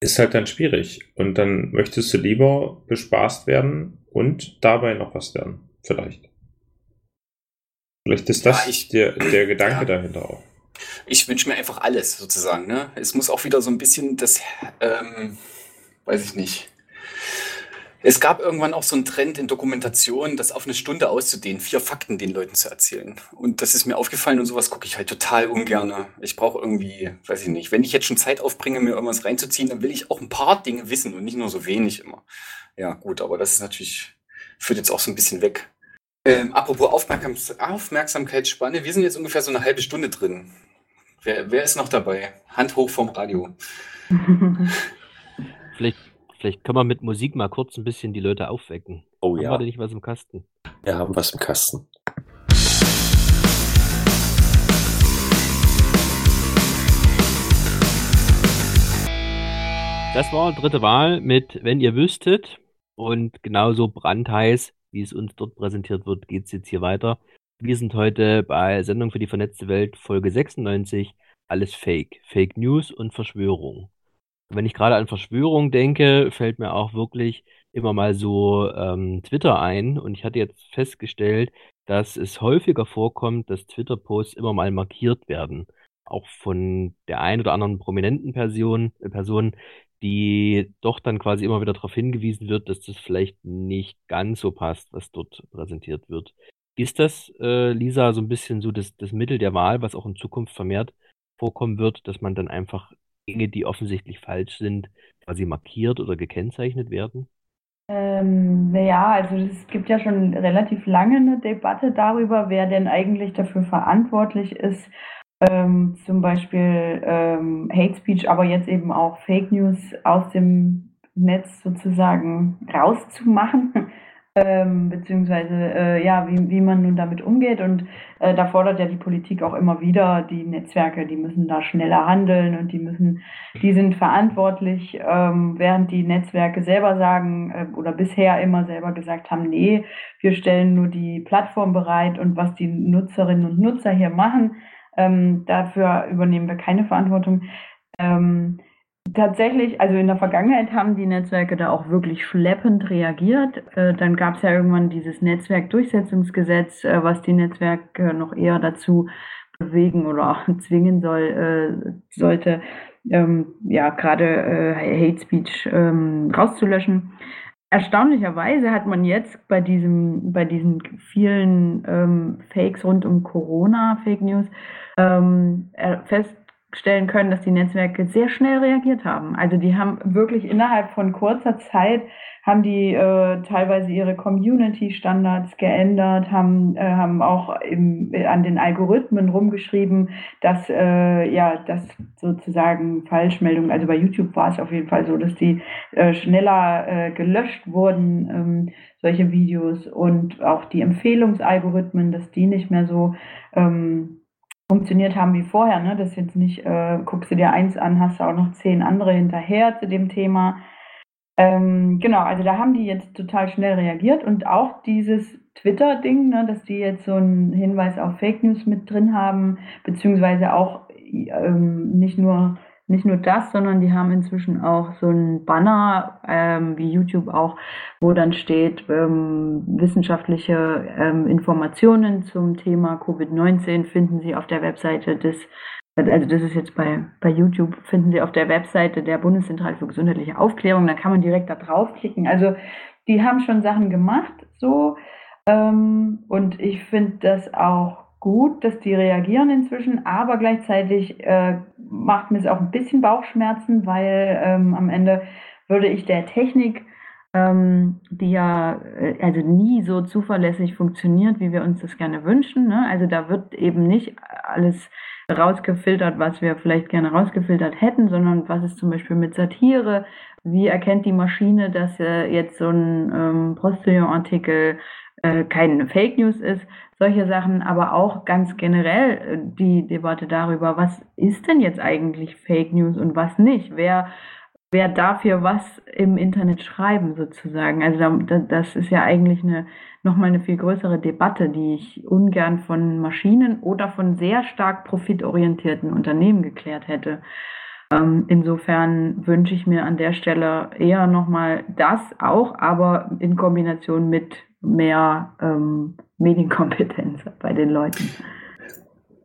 ist halt dann schwierig. Und dann möchtest du lieber bespaßt werden und dabei noch was lernen. Vielleicht. Vielleicht ist das Ja, ich- der, der (clears throat) Gedanke Ja. dahinter auch. ich wünsche mir einfach alles sozusagen. Ne? Es muss auch wieder so ein bisschen das, ähm, weiß ich nicht. Es gab irgendwann auch so einen Trend in Dokumentationen, das auf eine Stunde auszudehnen, vier Fakten den Leuten zu erzählen. Und das ist mir aufgefallen und sowas gucke ich halt total ungern. Ich brauche irgendwie, weiß ich nicht, wenn ich jetzt schon Zeit aufbringe, mir irgendwas reinzuziehen, dann will ich auch ein paar Dinge wissen und nicht nur so wenig immer. Ja, gut, aber das ist natürlich, führt jetzt auch so ein bisschen weg. Ähm, apropos Aufmerksam Aufmerksamkeitsspanne, wir sind jetzt ungefähr so eine halbe Stunde drin. Wer, wer ist noch dabei? Hand hoch vom Radio. (laughs) Vielleicht, können wir mit Musik mal kurz ein bisschen die Leute aufwecken. Oh Haben ja, wir denn nicht was im Kasten? wir haben was im Kasten. Das war dritte Wahl mit Wenn ihr wüsstet. Und genauso brandheiß, wie es uns dort präsentiert wird, geht es jetzt hier weiter. Wir sind heute bei Sendung für die vernetzte Welt, Folge 96. Alles Fake. Fake News und Verschwörung. Wenn ich gerade an Verschwörung denke, fällt mir auch wirklich immer mal so ähm, Twitter ein. Und ich hatte jetzt festgestellt, dass es häufiger vorkommt, dass Twitter-Posts immer mal markiert werden. Auch von der einen oder anderen prominenten Person, äh, Person, die doch dann quasi immer wieder darauf hingewiesen wird, dass das vielleicht nicht ganz so passt, was dort präsentiert wird. Ist das, äh, Lisa, so ein bisschen so das, das Mittel der Wahl, was auch in Zukunft vermehrt vorkommen wird, dass man dann einfach Dinge, die offensichtlich falsch sind, quasi markiert oder gekennzeichnet werden? Ähm, naja, also es gibt ja schon relativ lange eine Debatte darüber, wer denn eigentlich dafür verantwortlich ist, ähm, zum Beispiel ähm, Hate Speech, aber jetzt eben auch Fake News aus dem Netz sozusagen rauszumachen, ähm, beziehungsweise äh, ja, wie, wie man nun damit umgeht. Und äh, da fordert ja die Politik auch immer wieder, die Netzwerke, die müssen da schneller handeln und die müssen, die sind verantwortlich, ähm, während die Netzwerke selber sagen äh, oder bisher immer selber gesagt haben, nee, wir stellen nur die Plattform bereit und was die Nutzerinnen und Nutzer hier machen, Ähm, dafür übernehmen wir keine Verantwortung. Ähm, tatsächlich, also in der Vergangenheit haben die Netzwerke da auch wirklich schleppend reagiert. Äh, dann gab es ja irgendwann dieses Netzwerkdurchsetzungsgesetz, äh, was die Netzwerke noch eher dazu bewegen oder (laughs) zwingen soll, äh, sollte, ähm, ja, gerade Hate Speech ähm, rauszulöschen. Erstaunlicherweise hat man jetzt bei diesem, bei diesen vielen ähm, Fakes rund um Corona, Fake News, ähm, feststellen können, dass die Netzwerke sehr schnell reagiert haben. Also die haben wirklich innerhalb von kurzer Zeit haben die äh, teilweise ihre Community-Standards geändert, haben, äh, haben auch im, an den Algorithmen rumgeschrieben, dass äh, ja, dass sozusagen Falschmeldungen, also bei YouTube war es auf jeden Fall so, dass die äh, schneller äh, gelöscht wurden, ähm, solche Videos und auch die Empfehlungsalgorithmen, dass die nicht mehr so ähm, funktioniert haben wie vorher, ne? Das jetzt nicht, äh, guckst du dir eins an, hast du auch noch zehn andere hinterher zu dem Thema. Ähm, genau, also da haben die jetzt total schnell reagiert und auch dieses Twitter-Ding, ne, dass die jetzt so einen Hinweis auf Fake News mit drin haben, beziehungsweise auch ähm, nicht nur nicht nur das, sondern die haben inzwischen auch so einen Banner, ähm, wie YouTube auch, wo dann steht, ähm, wissenschaftliche ähm, Informationen zum Thema Covid-19 finden Sie auf der Webseite des also das ist jetzt bei, bei YouTube, finden Sie auf der Webseite der Bundeszentrale für gesundheitliche Aufklärung, da kann man direkt da draufklicken. Also die haben schon Sachen gemacht so ähm, und ich finde das auch gut, dass die reagieren inzwischen, aber gleichzeitig äh, macht mir es auch ein bisschen Bauchschmerzen, weil ähm, am Ende würde ich der Technik ähm, die ja äh, also nie so zuverlässig funktioniert, wie wir uns das gerne wünschen. Ne? Also da wird eben nicht alles rausgefiltert, was wir vielleicht gerne rausgefiltert hätten, sondern was ist zum Beispiel mit Satire? Wie erkennt die Maschine, dass äh, jetzt so ein ähm, Postillon-Artikel äh, kein Fake News ist? Solche Sachen, aber auch ganz generell äh, die Debatte darüber, was ist denn jetzt eigentlich Fake News und was nicht? Wer wer dafür was im Internet schreiben sozusagen. Also da, das ist ja eigentlich eine nochmal eine viel größere Debatte, die ich ungern von Maschinen oder von sehr stark profitorientierten Unternehmen geklärt hätte. Ähm, insofern wünsche ich mir an der Stelle eher nochmal das auch, aber in Kombination mit mehr ähm, Medienkompetenz bei den Leuten.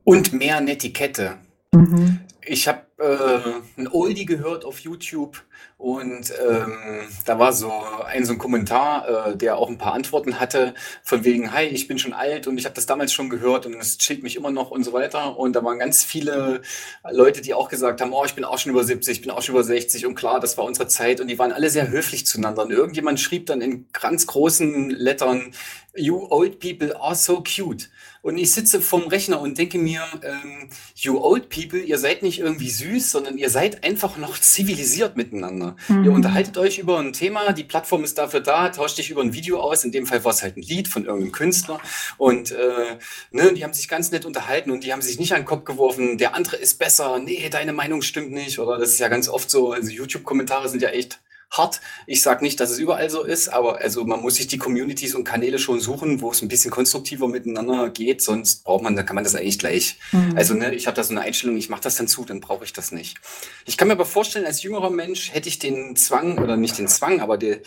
Und mehr Netiquette. Mhm. Ich habe äh, ein Oldie gehört auf YouTube und ähm, da war so ein so ein Kommentar, äh, der auch ein paar Antworten hatte, von wegen, hi, ich bin schon alt und ich habe das damals schon gehört und es chillt mich immer noch und so weiter. Und da waren ganz viele Leute, die auch gesagt haben, oh, ich bin auch schon über 70, ich bin auch schon über 60 und klar, das war unsere Zeit und die waren alle sehr höflich zueinander. Und irgendjemand schrieb dann in ganz großen Lettern, You old people are so cute. Und ich sitze vorm Rechner und denke mir, ähm, you old people, ihr seid nicht irgendwie süß, sondern ihr seid einfach noch zivilisiert miteinander. Mhm. Ihr unterhaltet euch über ein Thema, die Plattform ist dafür da, tauscht dich über ein Video aus. In dem Fall war es halt ein Lied von irgendeinem Künstler. Und äh, ne, die haben sich ganz nett unterhalten und die haben sich nicht an den Kopf geworfen, der andere ist besser, nee, deine Meinung stimmt nicht. Oder das ist ja ganz oft so, also YouTube-Kommentare sind ja echt hart. Ich sage nicht, dass es überall so ist, aber also man muss sich die Communities und Kanäle schon suchen, wo es ein bisschen konstruktiver miteinander geht, sonst braucht man, dann kann man das eigentlich gleich. Mhm. Also ne, ich habe da so eine Einstellung, ich mache das dann zu, dann brauche ich das nicht. Ich kann mir aber vorstellen, als jüngerer Mensch hätte ich den Zwang oder nicht den Zwang, aber der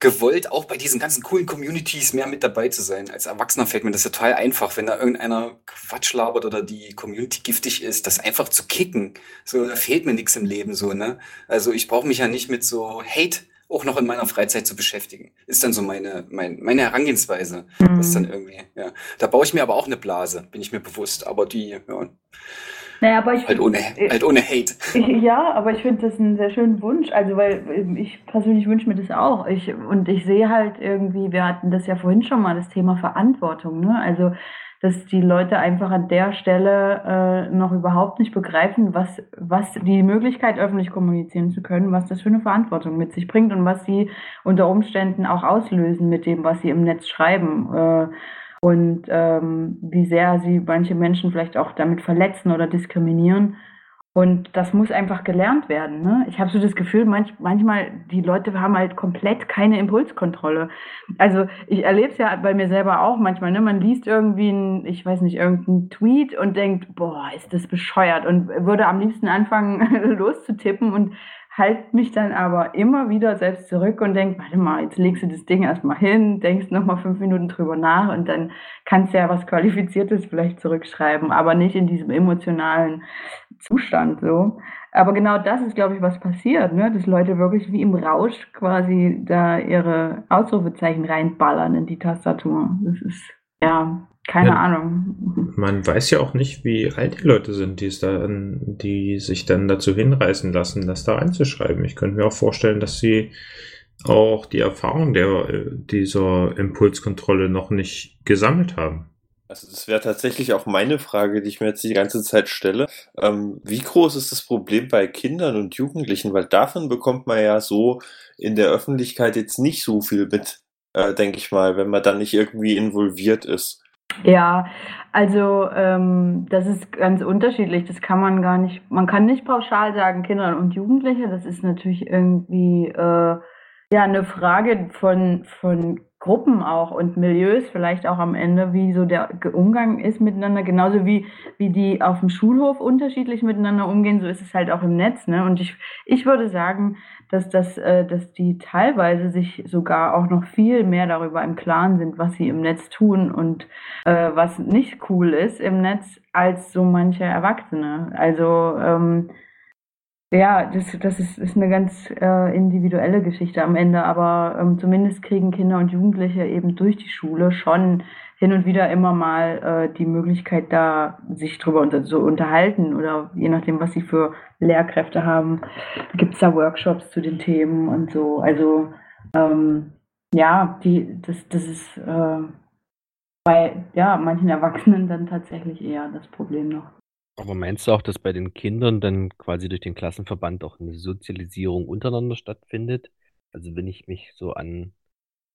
gewollt, auch bei diesen ganzen coolen Communities mehr mit dabei zu sein. Als Erwachsener fällt mir das total einfach, wenn da irgendeiner Quatsch labert oder die Community giftig ist, das einfach zu kicken. So, da fehlt mir nichts im Leben so, ne? Also ich brauche mich ja nicht mit so Hate auch noch in meiner Freizeit zu beschäftigen. Ist dann so meine, mein, meine Herangehensweise. Mhm. Das dann irgendwie, ja. Da baue ich mir aber auch eine Blase, bin ich mir bewusst. Aber die, ja, naja, aber ich halt, ohne, halt ohne Hate. (laughs) Ja, aber ich finde das einen sehr schönen Wunsch. Also, weil ähm, ich persönlich wünsche mir das auch. Ich, und ich sehe halt irgendwie, wir hatten das ja vorhin schon mal, das Thema Verantwortung. Ne? Also, dass die Leute einfach an der Stelle äh, noch überhaupt nicht begreifen, was, was die Möglichkeit, öffentlich kommunizieren zu können, was das für eine Verantwortung mit sich bringt und was sie unter Umständen auch auslösen mit dem, was sie im Netz schreiben. Äh, und ähm, wie sehr sie manche Menschen vielleicht auch damit verletzen oder diskriminieren. Und das muss einfach gelernt werden. Ne? Ich habe so das Gefühl, manch, manchmal die Leute haben halt komplett keine Impulskontrolle. Also ich erlebe es ja bei mir selber auch manchmal. Ne? Man liest irgendwie, ein, ich weiß nicht, irgendeinen Tweet und denkt, boah, ist das bescheuert und würde am liebsten anfangen (laughs) loszutippen und halte mich dann aber immer wieder selbst zurück und denke, warte mal, jetzt legst du das Ding erstmal hin, denkst nochmal fünf Minuten drüber nach und dann kannst du ja was Qualifiziertes vielleicht zurückschreiben, aber nicht in diesem emotionalen Zustand so. Aber genau das ist, glaube ich, was passiert, ne? dass Leute wirklich wie im Rausch quasi da ihre Ausrufezeichen reinballern in die Tastatur. Das ist, ja, keine ja, Ahnung. Man weiß ja auch nicht, wie alt die Leute sind, die, es da, die sich dann dazu hinreißen lassen, das da reinzuschreiben. Ich könnte mir auch vorstellen, dass sie auch die Erfahrung der, dieser Impulskontrolle noch nicht gesammelt haben. Also das wäre tatsächlich auch meine Frage, die ich mir jetzt die ganze Zeit stelle. Ähm, wie groß ist das Problem bei Kindern und Jugendlichen? Weil davon bekommt man ja so in der Öffentlichkeit jetzt nicht so viel mit, äh, denke ich mal, wenn man dann nicht irgendwie involviert ist. Ja, also ähm, das ist ganz unterschiedlich. Das kann man gar nicht, man kann nicht pauschal sagen, Kinder und Jugendliche. Das ist natürlich irgendwie äh, ja eine Frage von, von Gruppen auch und Milieus vielleicht auch am Ende, wie so der Umgang ist miteinander, genauso wie, wie die auf dem Schulhof unterschiedlich miteinander umgehen, so ist es halt auch im Netz. Ne? Und ich, ich würde sagen, dass, das, äh, dass die teilweise sich sogar auch noch viel mehr darüber im Klaren sind, was sie im Netz tun und äh, was nicht cool ist im Netz, als so manche Erwachsene. Also ähm, ja, das, das ist, ist eine ganz äh, individuelle Geschichte am Ende, aber ähm, zumindest kriegen Kinder und Jugendliche eben durch die Schule schon hin und wieder immer mal äh, die Möglichkeit, da sich drüber unter, so unterhalten oder je nachdem, was sie für Lehrkräfte haben, gibt es da Workshops zu den Themen und so. Also ähm, ja, die, das, das ist äh, bei ja, manchen Erwachsenen dann tatsächlich eher das Problem noch. Aber meinst du auch, dass bei den Kindern dann quasi durch den Klassenverband auch eine Sozialisierung untereinander stattfindet? Also wenn ich mich so an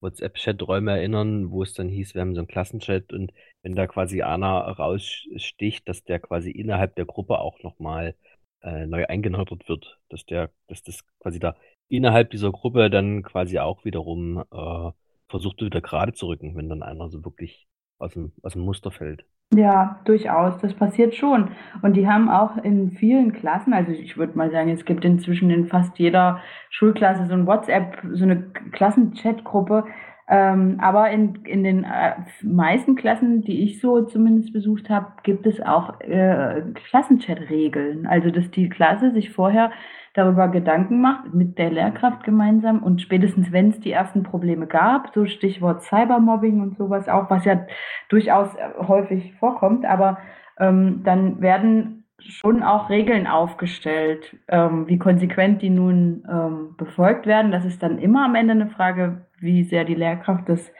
WhatsApp-Chat-Räume erinnern, wo es dann hieß, wir haben so einen Klassenchat und wenn da quasi einer raussticht, dass der quasi innerhalb der Gruppe auch nochmal äh, neu eingenordet wird, dass der, dass das quasi da innerhalb dieser Gruppe dann quasi auch wiederum äh, versucht wieder gerade zu rücken, wenn dann einer so wirklich aus dem Muster fällt. Ja, durchaus. Das passiert schon. Und die haben auch in vielen Klassen, also ich würde mal sagen, es gibt inzwischen in fast jeder Schulklasse so ein WhatsApp, so eine Klassenchatgruppe. Ähm, aber in, in den äh, meisten Klassen, die ich so zumindest besucht habe, gibt es auch äh, Klassenchat-Regeln. Also, dass die Klasse sich vorher darüber Gedanken macht, mit der Lehrkraft gemeinsam und spätestens, wenn es die ersten Probleme gab, so Stichwort Cybermobbing und sowas auch, was ja durchaus äh, häufig vorkommt, aber ähm, dann werden schon auch Regeln aufgestellt, ähm, wie konsequent die nun ähm, befolgt werden. Das ist dann immer am Ende eine Frage, wie sehr die Lehrkraft das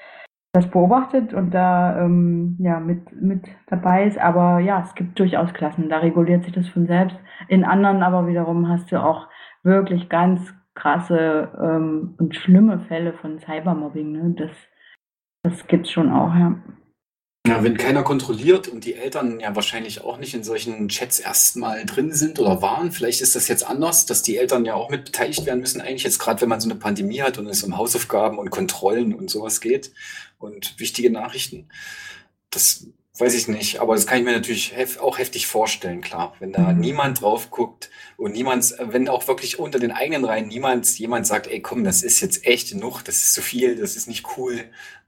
das beobachtet und da ähm, ja, mit, mit dabei ist. Aber ja, es gibt durchaus Klassen, da reguliert sich das von selbst. In anderen aber wiederum hast du auch wirklich ganz krasse ähm, und schlimme Fälle von Cybermobbing. Ne? Das, das gibt es schon auch, ja. Ja, wenn keiner kontrolliert und die Eltern ja wahrscheinlich auch nicht in solchen Chats erstmal drin sind oder waren, vielleicht ist das jetzt anders, dass die Eltern ja auch mit beteiligt werden müssen, eigentlich jetzt gerade, wenn man so eine Pandemie hat und es um Hausaufgaben und Kontrollen und sowas geht und wichtige Nachrichten. Das weiß ich nicht, aber das kann ich mir natürlich hef auch heftig vorstellen, klar. Wenn da mhm. niemand drauf guckt und niemand, wenn auch wirklich unter den eigenen Reihen niemand, jemand sagt, ey komm, das ist jetzt echt genug, das ist zu viel, das ist nicht cool,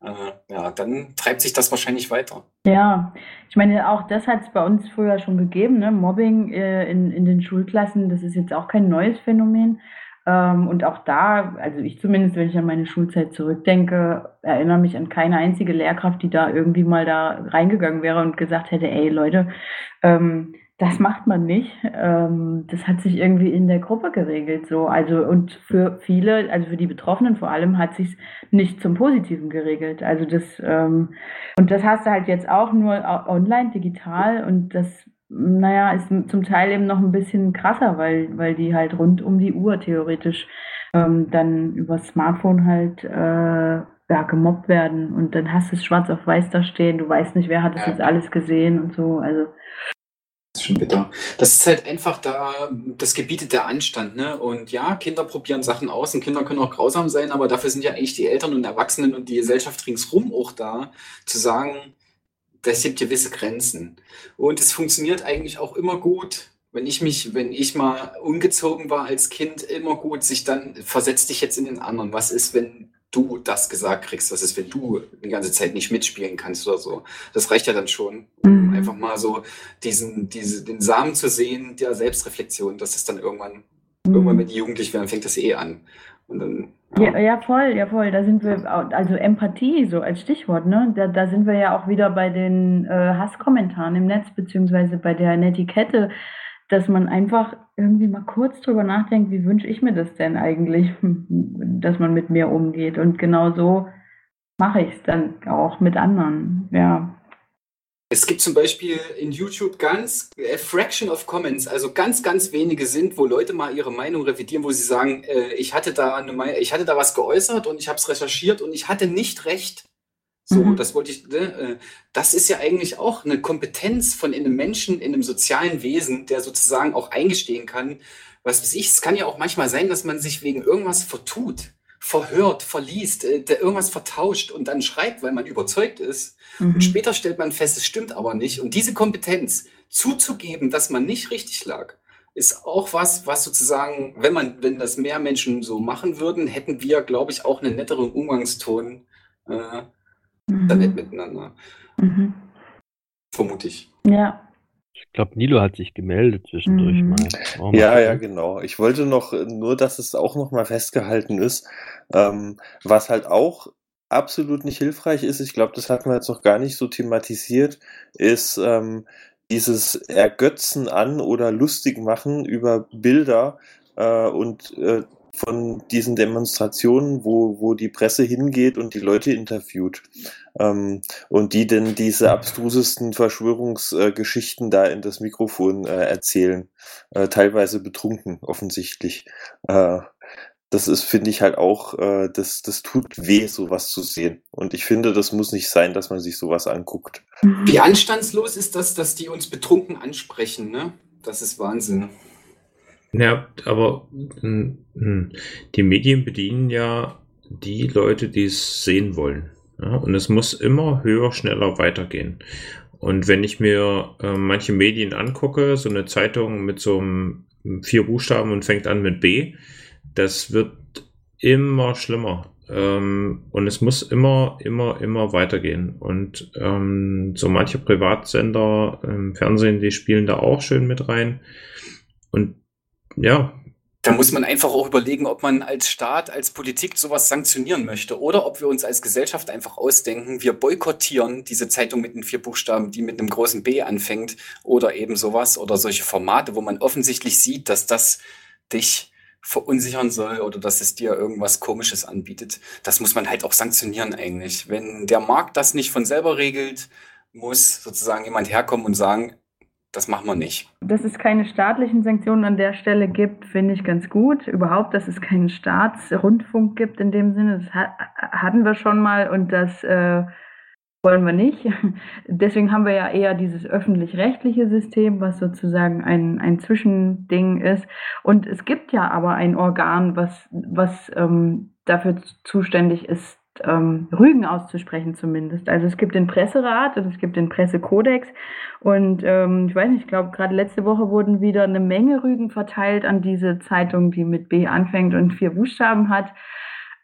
äh, ja, dann treibt sich das wahrscheinlich weiter. Ja, ich meine, auch das hat es bei uns früher schon gegeben, ne? Mobbing äh, in, in den Schulklassen, das ist jetzt auch kein neues Phänomen. Ähm, und auch da, also ich zumindest, wenn ich an meine Schulzeit zurückdenke, erinnere mich an keine einzige Lehrkraft, die da irgendwie mal da reingegangen wäre und gesagt hätte, ey Leute, ähm, das macht man nicht. Ähm, das hat sich irgendwie in der Gruppe geregelt, so. Also, und für viele, also für die Betroffenen vor allem, hat sich nicht zum Positiven geregelt. Also das, ähm, und das hast du halt jetzt auch nur online, digital und das naja, ist zum Teil eben noch ein bisschen krasser, weil, weil die halt rund um die Uhr theoretisch ähm, dann über Smartphone halt äh, ja, gemobbt werden und dann hast du es schwarz auf weiß da stehen, du weißt nicht, wer hat das jetzt alles gesehen und so. Also schon bitter. Das ist halt einfach da, das gebietet der Anstand, ne? Und ja, Kinder probieren Sachen aus und Kinder können auch grausam sein, aber dafür sind ja eigentlich die Eltern und Erwachsenen und die Gesellschaft ringsrum auch da, zu sagen, das gibt gewisse Grenzen. Und es funktioniert eigentlich auch immer gut, wenn ich mich, wenn ich mal ungezogen war als Kind, immer gut, sich dann, versetz dich jetzt in den anderen. Was ist, wenn du das gesagt kriegst? Was ist, wenn du die ganze Zeit nicht mitspielen kannst oder so? Das reicht ja dann schon, um Mhm. einfach mal so diesen, diese, den Samen zu sehen der Selbstreflexion, dass es dann irgendwann, irgendwann, Mhm. wenn die jugendlich werden, fängt das eh an. Und dann, Ja, ja, voll, ja, voll. Da sind wir, also Empathie so als Stichwort, ne? Da, da sind wir ja auch wieder bei den äh, Hasskommentaren im Netz, beziehungsweise bei der Netiquette, dass man einfach irgendwie mal kurz drüber nachdenkt, wie wünsche ich mir das denn eigentlich, (laughs) dass man mit mir umgeht. Und genau so mache ich es dann auch mit anderen, ja. Es gibt zum Beispiel in YouTube ganz a fraction of comments, also ganz, ganz wenige sind, wo Leute mal ihre Meinung revidieren, wo sie sagen, äh, ich hatte da eine, Mei- ich hatte da was geäußert und ich habe es recherchiert und ich hatte nicht recht. So, Mhm. das wollte ich, ne, äh, das ist ja eigentlich auch eine Kompetenz von einem Menschen, in einem sozialen Wesen, der sozusagen auch eingestehen kann, was weiß ich, es kann ja auch manchmal sein, dass man sich wegen irgendwas vertut, verhört, verliest, äh, der irgendwas vertauscht und dann schreibt, weil man überzeugt ist. Mhm. Und später stellt man fest, es stimmt aber nicht. Und diese Kompetenz zuzugeben, dass man nicht richtig lag, ist auch was, was sozusagen, wenn man, wenn das mehr Menschen so machen würden, hätten wir, glaube ich, auch einen netteren Umgangston äh, Mhm. miteinander. Mhm. Vermute ich. Ja. Ich glaube, Nilo hat sich gemeldet zwischendurch Mhm. mal. Ja, ja, genau. Ich wollte noch, äh, nur, dass es auch noch mal festgehalten ist, ähm, was halt auch absolut nicht hilfreich ist, ich glaube, das hatten wir jetzt noch gar nicht so thematisiert, ist ähm, dieses Ergötzen an oder lustig machen über Bilder äh, und äh, von diesen Demonstrationen, wo, wo die Presse hingeht und die Leute interviewt. Ähm, und die denn diese abstrusesten Verschwörungsgeschichten da in das Mikrofon äh, erzählen. Äh, teilweise betrunken, offensichtlich. Äh, das ist, finde ich halt auch, äh, das, das tut weh, sowas zu sehen. Und ich finde, das muss nicht sein, dass man sich sowas anguckt. Wie anstandslos ist das, dass die uns betrunken ansprechen, ne? Das ist Wahnsinn. Ja, aber hm, hm, die Medien bedienen ja die Leute, die es sehen wollen. Ja, und es muss immer höher, schneller weitergehen. Und wenn ich mir äh, manche Medien angucke, so eine Zeitung mit so einem vier Buchstaben und fängt an mit B, das wird immer schlimmer. Ähm, und es muss immer, immer, immer weitergehen. Und ähm, so manche Privatsender im Fernsehen, die spielen da auch schön mit rein. Und ja, Da muss man einfach auch überlegen, ob man als Staat, als Politik sowas sanktionieren möchte oder ob wir uns als Gesellschaft einfach ausdenken, wir boykottieren diese Zeitung mit den vier Buchstaben, die mit einem großen B anfängt oder eben sowas oder solche Formate, wo man offensichtlich sieht, dass das dich verunsichern soll oder dass es dir irgendwas Komisches anbietet. Das muss man halt auch sanktionieren eigentlich. Wenn der Markt das nicht von selber regelt, muss sozusagen jemand herkommen und sagen, das machen wir nicht. Dass es keine staatlichen Sanktionen an der Stelle gibt, finde ich ganz gut. Überhaupt, dass es keinen Staatsrundfunk gibt in dem Sinne, das ha hatten wir schon mal und das äh, wollen wir nicht. (laughs) Deswegen haben wir ja eher dieses öffentlich-rechtliche System, was sozusagen ein, ein Zwischending ist. Und es gibt ja aber ein Organ, was, was ähm, dafür zuständig ist, ähm, Rügen auszusprechen zumindest. Also es gibt den Presserat und es gibt den Pressekodex und ähm, ich weiß nicht, ich glaube gerade letzte Woche wurden wieder eine Menge Rügen verteilt an diese Zeitung, die mit B anfängt und vier Buchstaben hat.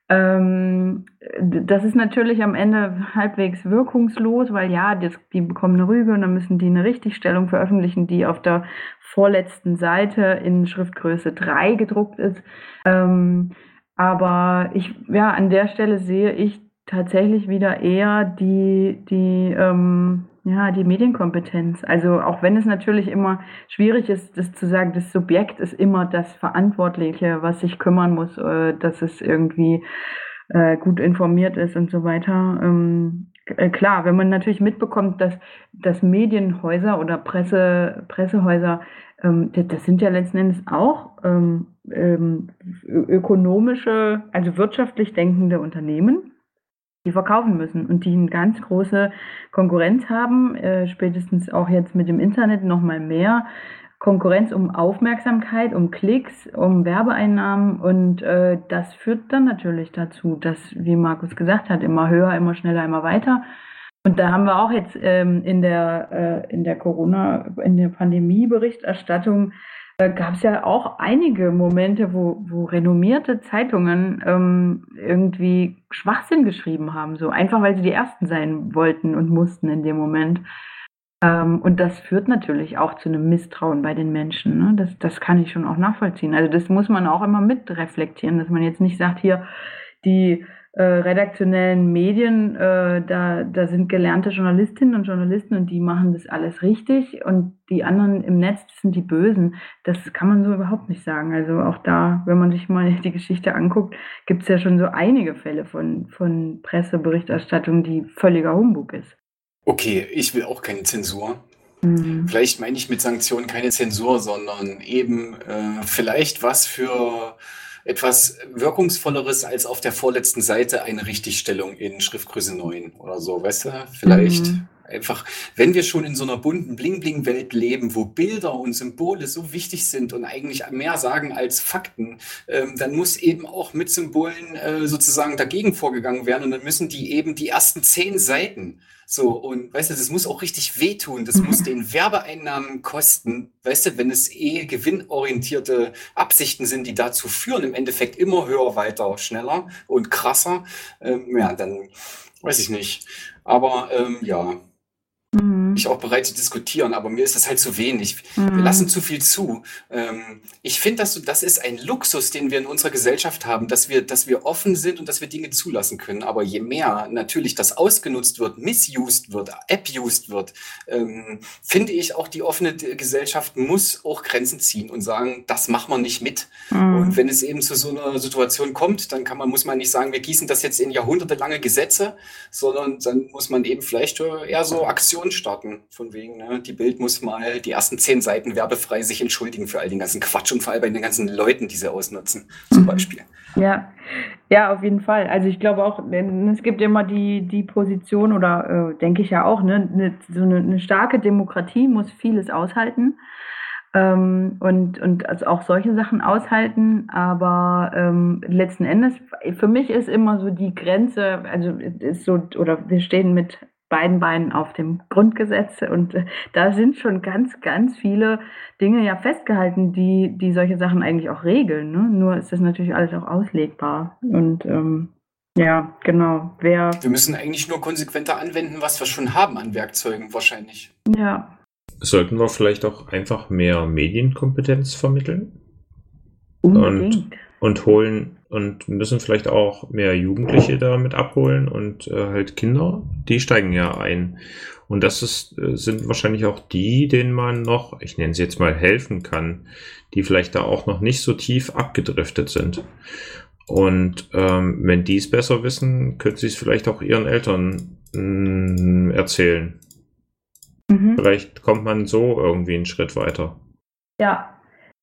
Ähm, das ist natürlich am Ende halbwegs wirkungslos, weil ja, das, die bekommen eine Rüge und dann müssen die eine Richtigstellung veröffentlichen, die auf der vorletzten Seite in Schriftgröße 3 gedruckt ist. Ähm, aber ich, ja, an der Stelle sehe ich tatsächlich wieder eher die, die, ähm, ja, die Medienkompetenz. Also auch wenn es natürlich immer schwierig ist, das zu sagen, das Subjekt ist immer das Verantwortliche, was sich kümmern muss, äh, dass es irgendwie äh, gut informiert ist und so weiter. Ähm, äh, klar, wenn man natürlich mitbekommt, dass, dass Medienhäuser oder Presse, Pressehäuser, das, das sind ja letzten Endes auch ähm, ähm, ökonomische, also wirtschaftlich denkende Unternehmen die verkaufen müssen und die eine ganz große Konkurrenz haben, äh, spätestens auch jetzt mit dem Internet noch mal mehr. Konkurrenz um Aufmerksamkeit, um Klicks, um Werbeeinnahmen und äh, das führt dann natürlich dazu, dass, wie Markus gesagt hat, immer höher, immer schneller, immer weiter. Und da haben wir auch jetzt ähm, in der äh, in der Corona, in der Pandemie-Berichterstattung äh, gab es ja auch einige Momente, wo, wo renommierte Zeitungen ähm, irgendwie Schwachsinn geschrieben haben, so einfach weil sie die Ersten sein wollten und mussten in dem Moment. Ähm, und das führt natürlich auch zu einem Misstrauen bei den Menschen. Ne? Das, das kann ich schon auch nachvollziehen. Also das muss man auch immer mit reflektieren, dass man jetzt nicht sagt, hier die äh, redaktionellen Medien, äh, da, da sind gelernte Journalistinnen und Journalisten und die machen das alles richtig und die anderen im Netz sind die Bösen. Das kann man so überhaupt nicht sagen. Also auch da, wenn man sich mal die Geschichte anguckt, gibt es ja schon so einige Fälle von, von Presseberichterstattung, die völliger Humbug ist. Okay, ich will auch keine Zensur. Mhm. Vielleicht meine ich mit Sanktionen keine Zensur, sondern eben äh, vielleicht was für etwas Wirkungsvolleres als auf der vorletzten Seite eine Richtigstellung in Schriftgröße 9 oder so, weißt du? Vielleicht mhm. einfach, wenn wir schon in so einer bunten Bling-Bling-Welt leben, wo Bilder und Symbole so wichtig sind und eigentlich mehr sagen als Fakten, ähm, dann muss eben auch mit Symbolen äh, sozusagen dagegen vorgegangen werden und dann müssen die eben die ersten zehn Seiten so, und weißt du, das muss auch richtig wehtun. Das muss den Werbeeinnahmen kosten. Weißt du, wenn es eh gewinnorientierte Absichten sind, die dazu führen, im Endeffekt immer höher, weiter, schneller und krasser, ähm, ja, dann weiß ich nicht. Aber ähm, ja, Mhm. Ich auch bereit zu diskutieren, aber mir ist das halt zu wenig. Mhm. Wir lassen zu viel zu. Ähm, ich finde, dass das ist ein Luxus, den wir in unserer Gesellschaft haben, dass wir, dass wir offen sind und dass wir Dinge zulassen können. Aber je mehr natürlich das ausgenutzt wird, misused wird, abused wird, ähm, finde ich auch die offene Gesellschaft muss auch Grenzen ziehen und sagen, das machen wir nicht mit. Mhm. Und wenn es eben zu so einer Situation kommt, dann kann man, muss man nicht sagen, wir gießen das jetzt in jahrhundertelange Gesetze, sondern dann muss man eben vielleicht eher so Aktionen Diskussion starten, von wegen, ne, die Bild muss mal die ersten zehn Seiten werbefrei sich entschuldigen für all den ganzen Quatsch und vor allem bei den ganzen Leuten, die sie ausnutzen, zum mhm. Beispiel. Ja, ja, auf jeden Fall. Also ich glaube auch, es gibt immer die, die Position oder äh, denke ich ja auch, ne, ne, so eine, eine starke Demokratie muss vieles aushalten. Ähm, und, und also auch solche Sachen aushalten. Aber ähm, letzten Endes, für mich ist immer so die Grenze, also ist so, oder wir stehen mit beiden Beinen auf dem Grundgesetz. Und äh, da sind schon ganz, ganz viele Dinge ja festgehalten, die, die solche Sachen eigentlich auch regeln. Ne? Nur ist das natürlich alles auch auslegbar. Und ähm, ja, genau. Wer wir müssen eigentlich nur konsequenter anwenden, was wir schon haben an Werkzeugen wahrscheinlich. Ja. Sollten wir vielleicht auch einfach mehr Medienkompetenz vermitteln? Unbedingt. Und, und holen und müssen vielleicht auch mehr Jugendliche damit abholen und äh, halt Kinder, die steigen ja ein. Und das ist, äh, sind wahrscheinlich auch die, denen man noch, ich nenne sie jetzt mal, helfen kann, die vielleicht da auch noch nicht so tief abgedriftet sind. Und ähm, wenn die es besser wissen, können sie es vielleicht auch ihren Eltern mh, mm, erzählen. Mhm. Vielleicht kommt man so irgendwie einen Schritt weiter. Ja,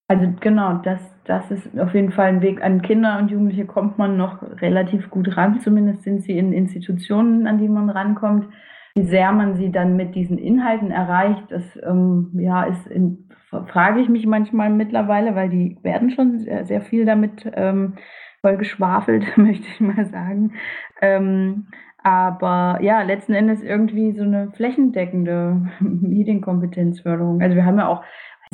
also genau, das das ist auf jeden Fall ein Weg. An Kinder und Jugendliche kommt man noch relativ gut ran. Zumindest sind sie in Institutionen, an die man rankommt. Wie sehr man sie dann mit diesen Inhalten erreicht, das ähm, ja, ist in, frage ich mich manchmal mittlerweile, weil die werden schon sehr, sehr viel damit ähm, voll geschwafelt, (laughs) möchte ich mal sagen. Ähm, aber ja, letzten Endes irgendwie so eine flächendeckende (laughs) Medienkompetenzförderung. Also wir haben ja auch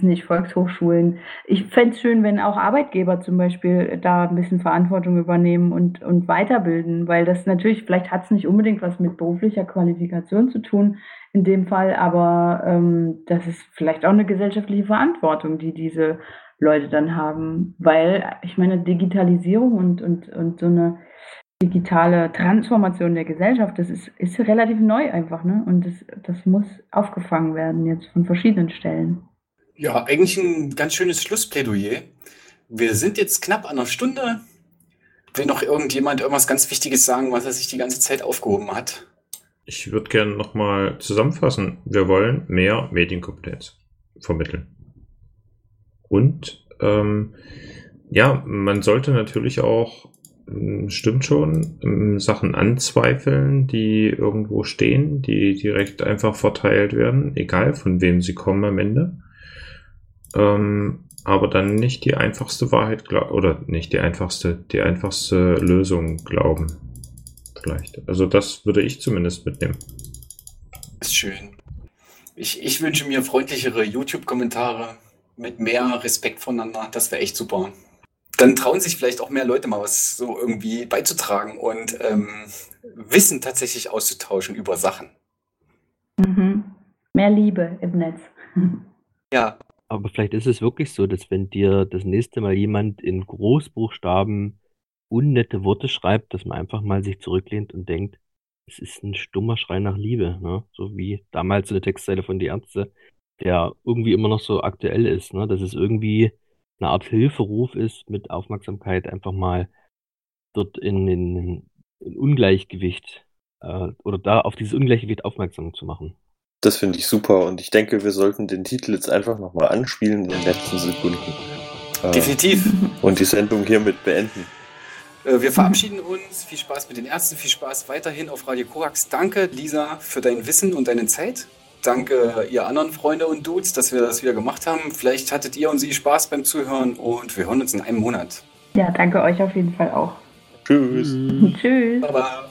nicht, Volkshochschulen. Ich fände es schön, wenn auch Arbeitgeber zum Beispiel da ein bisschen Verantwortung übernehmen und, und weiterbilden, weil das natürlich, vielleicht hat es nicht unbedingt was mit beruflicher Qualifikation zu tun in dem Fall, aber ähm, das ist vielleicht auch eine gesellschaftliche Verantwortung, die diese Leute dann haben, weil ich meine, Digitalisierung und, und, und so eine digitale Transformation der Gesellschaft, das ist, ist relativ neu einfach, ne? Und das, das muss aufgefangen werden jetzt von verschiedenen Stellen. Ja, eigentlich ein ganz schönes Schlussplädoyer. Wir sind jetzt knapp an einer Stunde. Will noch irgendjemand irgendwas ganz Wichtiges sagen, was er sich die ganze Zeit aufgehoben hat? Ich würde gerne nochmal zusammenfassen. Wir wollen mehr Medienkompetenz vermitteln. Und ähm, ja, man sollte natürlich auch ähm, stimmt schon. Ähm, Sachen anzweifeln, die irgendwo stehen, die direkt einfach verteilt werden, egal von wem sie kommen am Ende. Ähm, aber dann nicht die einfachste Wahrheit glauben, oder nicht die einfachste, die einfachste Lösung glauben. Vielleicht. Also das würde ich zumindest mitnehmen. Ist schön. Ich, ich wünsche mir freundlichere YouTube-Kommentare mit mehr Respekt voneinander. Das wäre echt super. Dann trauen sich vielleicht auch mehr Leute mal was so irgendwie beizutragen und ähm, Wissen tatsächlich auszutauschen über Sachen. Mhm. Mehr Liebe im Netz. Ja, Aber vielleicht ist es wirklich so, dass wenn dir das nächste Mal jemand in Großbuchstaben unnette Worte schreibt, dass man einfach mal sich zurücklehnt und denkt, es ist ein stummer Schrei nach Liebe, ne? So wie damals so eine Textzeile von Die Ärzte, der irgendwie immer noch so aktuell ist, ne? Dass es irgendwie eine Art Hilferuf ist, mit Aufmerksamkeit einfach mal dort in, in, Ungleichgewicht äh, oder da auf dieses Ungleichgewicht aufmerksam zu machen. Das finde ich super und ich denke, wir sollten den Titel jetzt einfach nochmal anspielen in den letzten Sekunden. Äh, definitiv. Und die Sendung hiermit beenden. Äh, Wir verabschieden uns. Viel Spaß mit den Ärzten, viel Spaß weiterhin auf Radio Korax. Danke, Lisa, für dein Wissen und deine Zeit. Danke, ihr anderen Freunde und Dudes, dass wir das wieder gemacht haben. Vielleicht hattet ihr und sie Spaß beim Zuhören und wir hören uns in einem Monat. Ja, danke euch auf jeden Fall auch. Tschüss. (laughs) Tschüss. Baba.